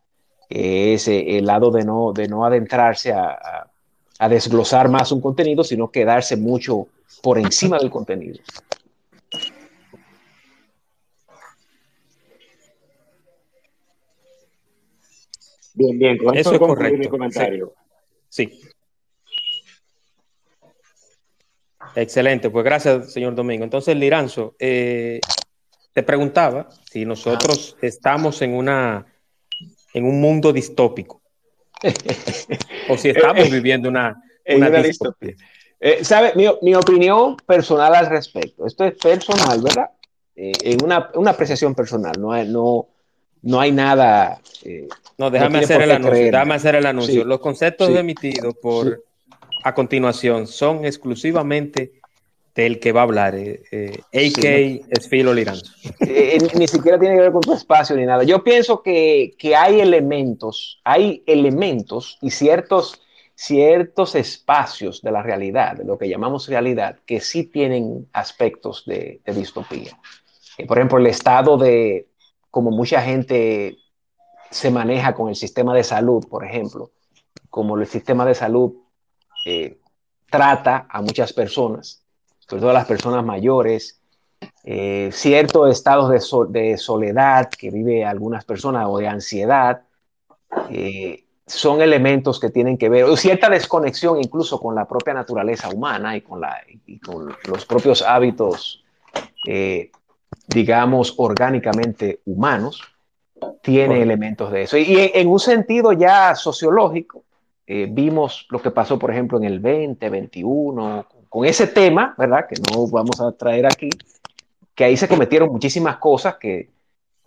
Es el lado de no, de no adentrarse a a desglosar más un contenido, sino quedarse mucho por encima del contenido. Bien, bien, con eso es correcto. Mi comentario. Sí. sí. Excelente, pues gracias, señor Domingo. Entonces, Liranzo, eh, te preguntaba si nosotros ah. estamos en una en un mundo distópico o si estamos viviendo una, una, una distopía. Eh, ¿Sabe? Mi, mi, opinión personal al respecto. Esto es personal, ¿verdad? Eh, en una, una, apreciación personal. No hay, no, no hay nada. Eh, no, déjame, no hacer el anuncio, déjame hacer el anuncio. Sí. Los conceptos sí. emitidos por sí. a continuación son exclusivamente del que va a hablar, eh, eh, AK sí, ¿no? Esfilo. Eh, ni siquiera tiene que ver con tu espacio ni nada. Yo pienso que, que hay elementos, hay elementos y ciertos, ciertos espacios de la realidad, de lo que llamamos realidad, que sí tienen aspectos de, de distopía. Por ejemplo, el estado de, como mucha gente se maneja con el sistema de salud, por ejemplo, como el sistema de salud trata a muchas personas sobre todo a las personas mayores, eh, ciertos estados de, so de, soledad que vive algunas personas o de ansiedad, eh, son elementos que tienen que ver, o cierta desconexión incluso con la propia naturaleza humana y con, la, y con los propios hábitos, eh, digamos, orgánicamente humanos, tiene bueno. elementos de eso. Y, y en, en, un sentido ya sociológico, eh, vimos lo que pasó, por ejemplo, en el 2021, con ese tema, ¿verdad? Que no vamos a traer aquí, que ahí se cometieron muchísimas cosas que,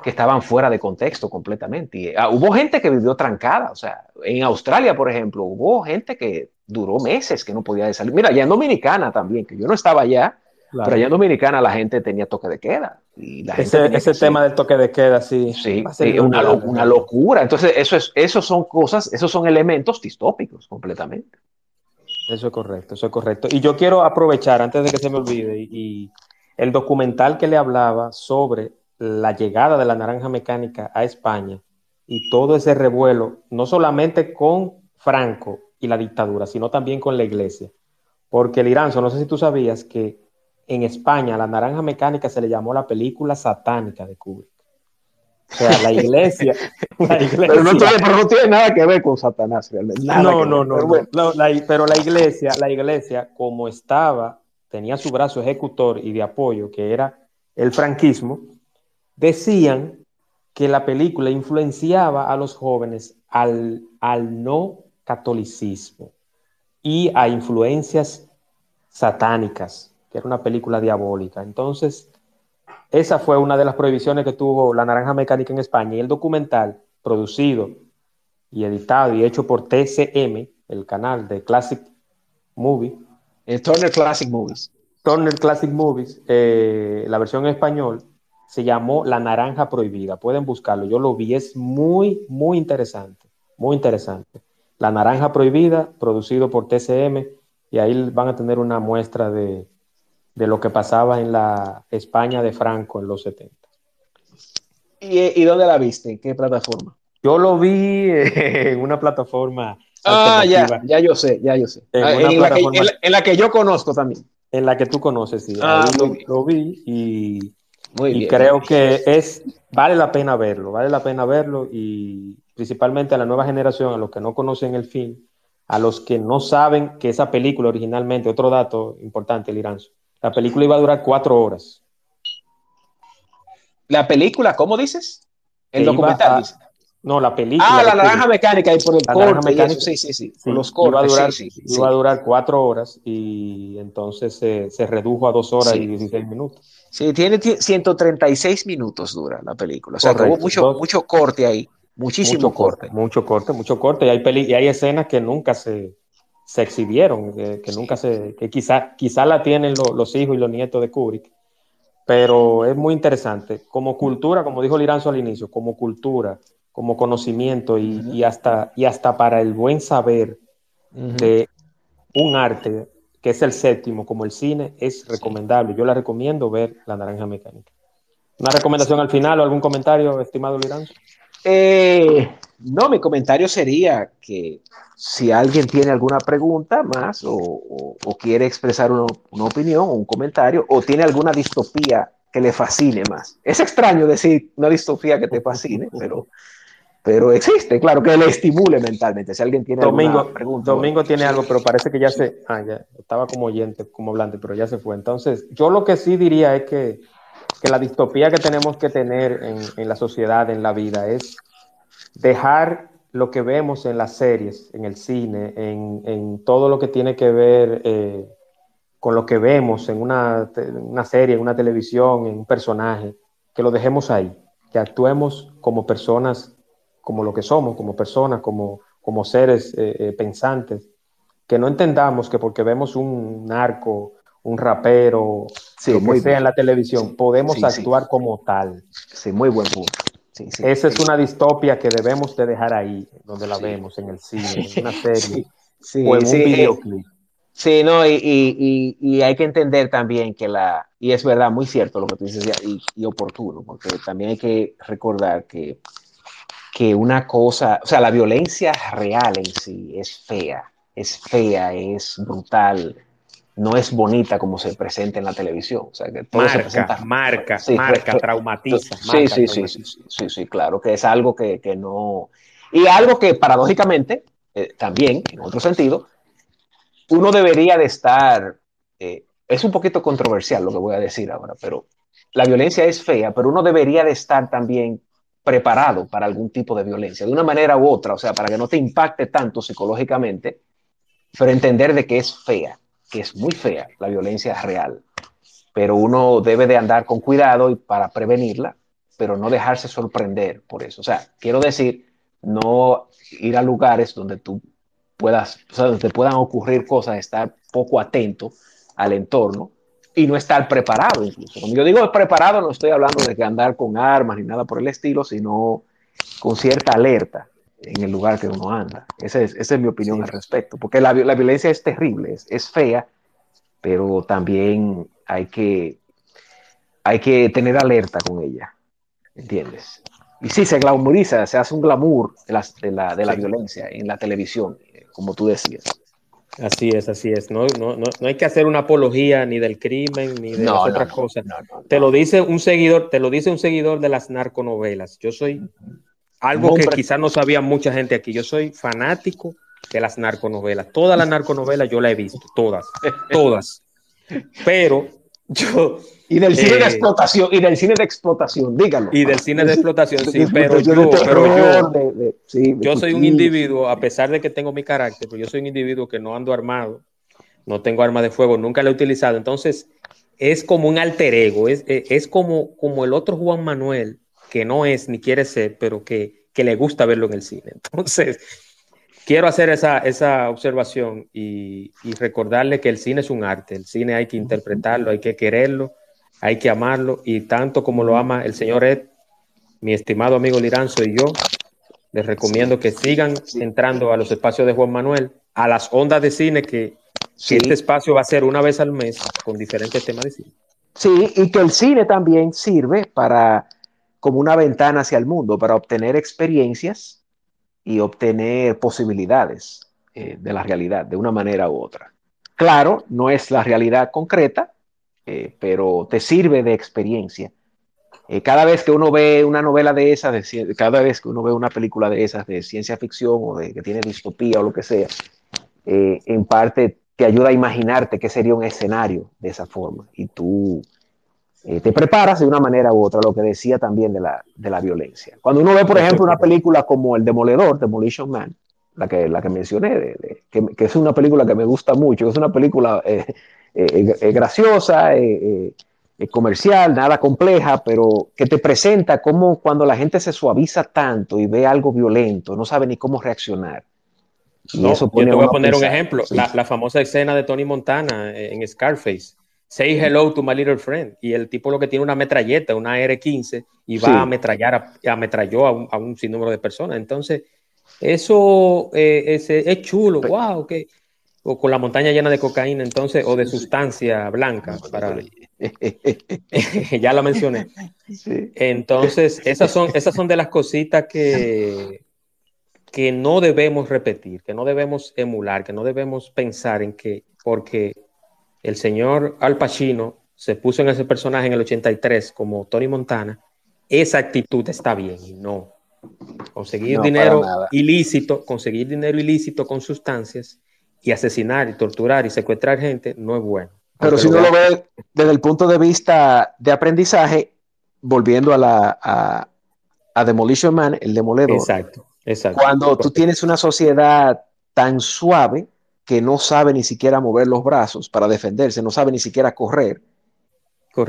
que estaban fuera de contexto completamente. Y, uh, hubo gente que vivió trancada, o sea, en Australia, por ejemplo, hubo gente que duró meses que no podía salir. Mira, allá en Dominicana también, que yo no estaba allá, claro. pero allá en Dominicana la gente tenía toque de queda. Y la ese, gente ese tema del toque de queda, sí. Sí, sí una, lo, una, locura. Entonces, eso, es, eso son cosas, esos son elementos distópicos completamente. Eso es correcto, eso es correcto. Y yo quiero aprovechar, antes de que se me olvide, y, el documental que le hablaba sobre la llegada de la naranja mecánica a España y todo ese revuelo, no solamente con Franco y la dictadura, sino también con la iglesia. Porque el Iranzo, no sé si tú sabías que en España la naranja mecánica se le llamó la película satánica de Kubrick. O sea, la iglesia. Pero, no tiene, nada que ver con Satanás realmente. no, no, no, pero, pero la iglesia, la iglesia, como estaba, tenía su brazo ejecutor y de apoyo, que era el franquismo, decían que la película influenciaba a los jóvenes al, al no catolicismo y a influencias satánicas, que era una película diabólica. Entonces, esa fue una de las prohibiciones que tuvo La Naranja Mecánica en España. Y el documental, producido y editado y hecho por TCM, el canal de Classic Movie. Eh, Turner Classic Movies. Turner Classic Movies, eh, la versión en español, se llamó La Naranja Prohibida. Pueden buscarlo. Yo lo vi, es muy, muy interesante. Muy interesante. La Naranja Prohibida, producido por TCM, y ahí van a tener una muestra de, de lo que pasaba en la España de Franco en los 70. ¿Y, dónde la viste? ¿En qué plataforma? Yo lo vi en una plataforma. Ah, ya, ya yo sé, ya yo sé. En, ah, la que, yo conozco también. En la que tú conoces, sí. Ah, lo, vi y, y creo que es, vale la pena verlo, vale la pena verlo y principalmente a la nueva generación, a los que no conocen el film, a los que no saben que esa película originalmente, otro dato importante, Liranzo, la película iba a durar cuatro horas. ¿La película, cómo dices? El documental. No, la película. Ah, la naranja mecánica y por el corte. sí, sí, sí, Los cortes. Iba a, durar, iba a durar cuatro horas y entonces se redujo a dos horas y 16 minutos. Sí, tiene 136 minutos dura la película. O sea, hubo mucho, mucho corte ahí. Muchísimo corte, Mucho corte, mucho corte. Y hay, y hay escenas que nunca se, se exhibieron, que, nunca se, que quizá, quizá la tienen los hijos y los nietos de Kubrick, pero es muy interesante. Como cultura, como dijo Liranzo al inicio, como cultura, como conocimiento y, hasta, y hasta para el buen saber de un arte que es el séptimo, como el cine, es recomendable. Yo la recomiendo ver La Naranja Mecánica. ¿Una recomendación al final o algún comentario, estimado Liranzo? Eh, no, mi comentario sería que si alguien tiene alguna pregunta más o, quiere expresar una, opinión o un comentario o tiene alguna distopía que le fascine más. Es extraño decir una distopía que te fascine, pero, pero existe, claro, que le estimule mentalmente. Si alguien tiene Domingo, alguna pregunta. Domingo tiene algo, pero parece que ya se... Ah, ya, estaba como oyente, como hablante, pero ya se fue. Entonces, yo lo que sí diría es que, que la distopía que tenemos que tener en, en la sociedad, en la vida, es dejar lo que vemos en las series, en el cine, en, todo lo que tiene que ver eh, con lo que vemos en una, serie, en una televisión, en un personaje, que lo dejemos ahí, que actuemos como personas, como lo que somos, como personas, como, como seres eh, eh, pensantes, que no entendamos que porque vemos un narco, un rapero, sí, que sea en la televisión, podemos actuar como tal. Sí, muy buen punto. Esa es una distopia que debemos de dejar ahí, donde la vemos, en el cine, en una serie o en un videoclip. Sí, no, y, hay que entender también que la, y es verdad, muy cierto lo que tú dices y, oportuno, porque también hay que recordar que, que una cosa, o sea, la violencia real en sí es fea, es fea, es brutal, no es bonita como se presenta en la televisión. O sea, que todo marca, se presenta, marca, marca, traumatiza. Sí, sí, sí, sí, sí, claro, que es algo que, no... Y algo que paradójicamente, eh, también, en otro sentido, uno debería de estar, eh, es un poquito controversial lo que voy a decir ahora, pero la violencia es fea, pero uno debería de estar también preparado para algún tipo de violencia, de una manera u otra, o sea, para que no te impacte tanto psicológicamente, pero entender de que es fea que es muy fea, la violencia real, pero uno debe de andar con cuidado y para prevenirla, pero no dejarse sorprender por eso. O sea, quiero decir, no ir a lugares donde tú puedas, o sea, donde puedan ocurrir cosas, estar poco atento al entorno y no estar preparado incluso. Cuando yo digo preparado, no estoy hablando de que andar con armas ni nada por el estilo, sino con cierta alerta en el lugar que uno anda. Esa es, esa es mi opinión al respecto, porque la, la violencia es terrible, es, es, fea, pero también hay que, hay que tener alerta con ella, ¿entiendes? Y sí, se glamoriza, se hace un glamour de la, de la, de la violencia en la televisión, como tú decías. Así es, así es. No, no, no, no hay que hacer una apología ni del crimen ni de las otras cosas. te lo dice un seguidor, te lo dice un seguidor de las narconovelas. Yo soy algo que quizás no sabía mucha gente aquí. Yo soy fanático de las narconovelas. Todas las narconovelas yo las he visto, todas, todas. Pero yo y del cine de eh, explotación, y del cine de explotación, dígalo. Y del cine de explotación, sí, pero yo, pero yo, soy un individuo, a pesar de que tengo mi carácter, pero yo soy un individuo que no ando armado, no tengo arma de fuego, nunca lo he utilizado. Entonces, es como un alter ego, es, es como, como el otro Juan Manuel, que no es ni quiere ser, pero que, que le gusta verlo en el cine. Entonces, quiero hacer esa, esa observación y, y recordarle que el cine es un arte, el cine hay que interpretarlo, hay que quererlo hay que amarlo y tanto como lo ama el señor Ed, mi estimado amigo Liranzo y yo, les recomiendo que sigan entrando a los espacios de Juan Manuel, a las ondas de cine que, este espacio va a ser una vez al mes con diferentes temas de cine. Sí, y que el cine también sirve para como una ventana hacia el mundo, para obtener experiencias y obtener posibilidades eh, de la realidad de una manera u otra. Claro, no es la realidad concreta, eh, pero te sirve de experiencia. Eh, cada vez que uno ve una novela de esas, de, cada vez que uno ve una película de esas de ciencia ficción o de que tiene distopía o lo que sea, eh, en parte te ayuda a imaginarte qué sería un escenario de esa forma y tú te preparas de una manera u otra, lo que decía también de la, de la violencia. Cuando uno ve, por ejemplo, una película como El Demoledor, Demolition Man, la que, la que mencioné, que, que, es una película que me gusta mucho, es una película eh, eh, graciosa, eh, comercial, nada compleja, pero que te presenta cómo cuando la gente se suaviza tanto y ve algo violento, no sabe ni cómo reaccionar. Y eso yo te voy a poner un ejemplo, la, famosa escena de Tony Montana en Scarface. Say hello to my little friend. Y el tipo lo que tiene una metralleta, una R-15, y va a ametrallar, ametralló a un, a un sinnúmero de personas. Entonces, eso es, es, chulo, wow, que o con la montaña llena de cocaína, entonces, o de sustancia blanca, para... ya la mencioné. Entonces, esas son, esas son de las cositas que, que no debemos repetir, que no debemos emular, que no debemos pensar en que, porque el señor Al Pacino se puso en ese personaje en el 83 como Tony Montana, esa actitud está bien y no. Conseguir dinero ilícito, conseguir dinero ilícito con sustancias y asesinar y torturar y secuestrar gente no es bueno. Pero si uno lo ve desde el punto de vista de aprendizaje, volviendo a la a, Demolition Man, el demoledor. Exacto, exacto. Cuando tú tienes una sociedad tan suave que no sabe ni siquiera mover los brazos para defenderse, no sabe ni siquiera correr.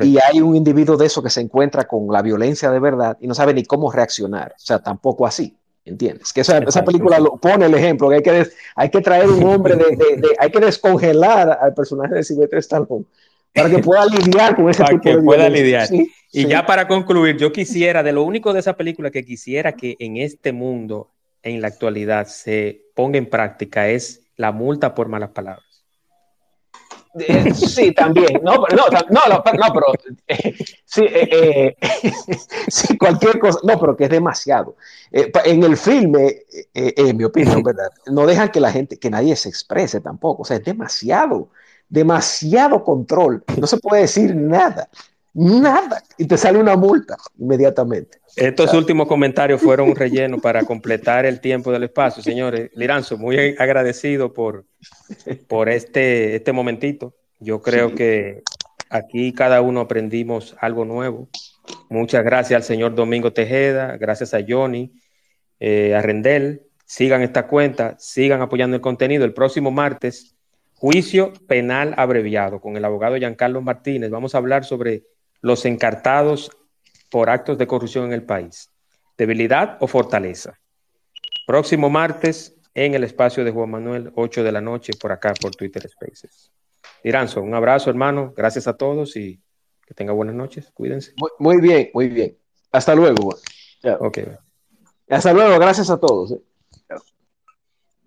Y hay un individuo de eso que se encuentra con la violencia de verdad y no sabe ni cómo reaccionar. O sea, tampoco así. ¿Entiendes? Que esa, esa película lo pone el ejemplo, que hay que, hay que traer un hombre, de, de, hay que descongelar al personaje de Sylvester Stallone para que pueda lidiar con ese para que pueda lidiar. y ya para concluir, yo quisiera, de lo único de esa película que quisiera que en este mundo, en la actualidad, se ponga en práctica es la multa por malas palabras. Eh, sí, también. No, pero, no, no, no, pero eh, sí, eh, sí, cualquier cosa. No, pero que es demasiado. en el filme, en mi opinión, ¿verdad? No dejan que la gente, que nadie se exprese tampoco. O sea, es demasiado, demasiado control. No se puede decir nada, nada. Y te sale una multa inmediatamente. Estos últimos comentarios fueron un relleno para completar el tiempo del espacio, señores. Liranzo, muy agradecido por, por este, este momentito. Yo creo que aquí cada uno aprendimos algo nuevo. Muchas gracias al señor Domingo Tejeda, gracias a Johnny, eh, a Rendel. Sigan esta cuenta, sigan apoyando el contenido. El próximo martes, juicio penal abreviado con el abogado Giancarlo Martínez. Vamos a hablar sobre los encartados por actos de corrupción en el país. ¿Debilidad o fortaleza? Próximo martes en el espacio de Juan Manuel, 8 de la noche, por acá, por Twitter Spaces. Iranzo, un abrazo, hermano. Gracias a todos y que tenga buenas noches. Cuídense. Muy, bien, muy bien. Hasta luego. Ok. Hasta luego. Gracias a todos. Eh.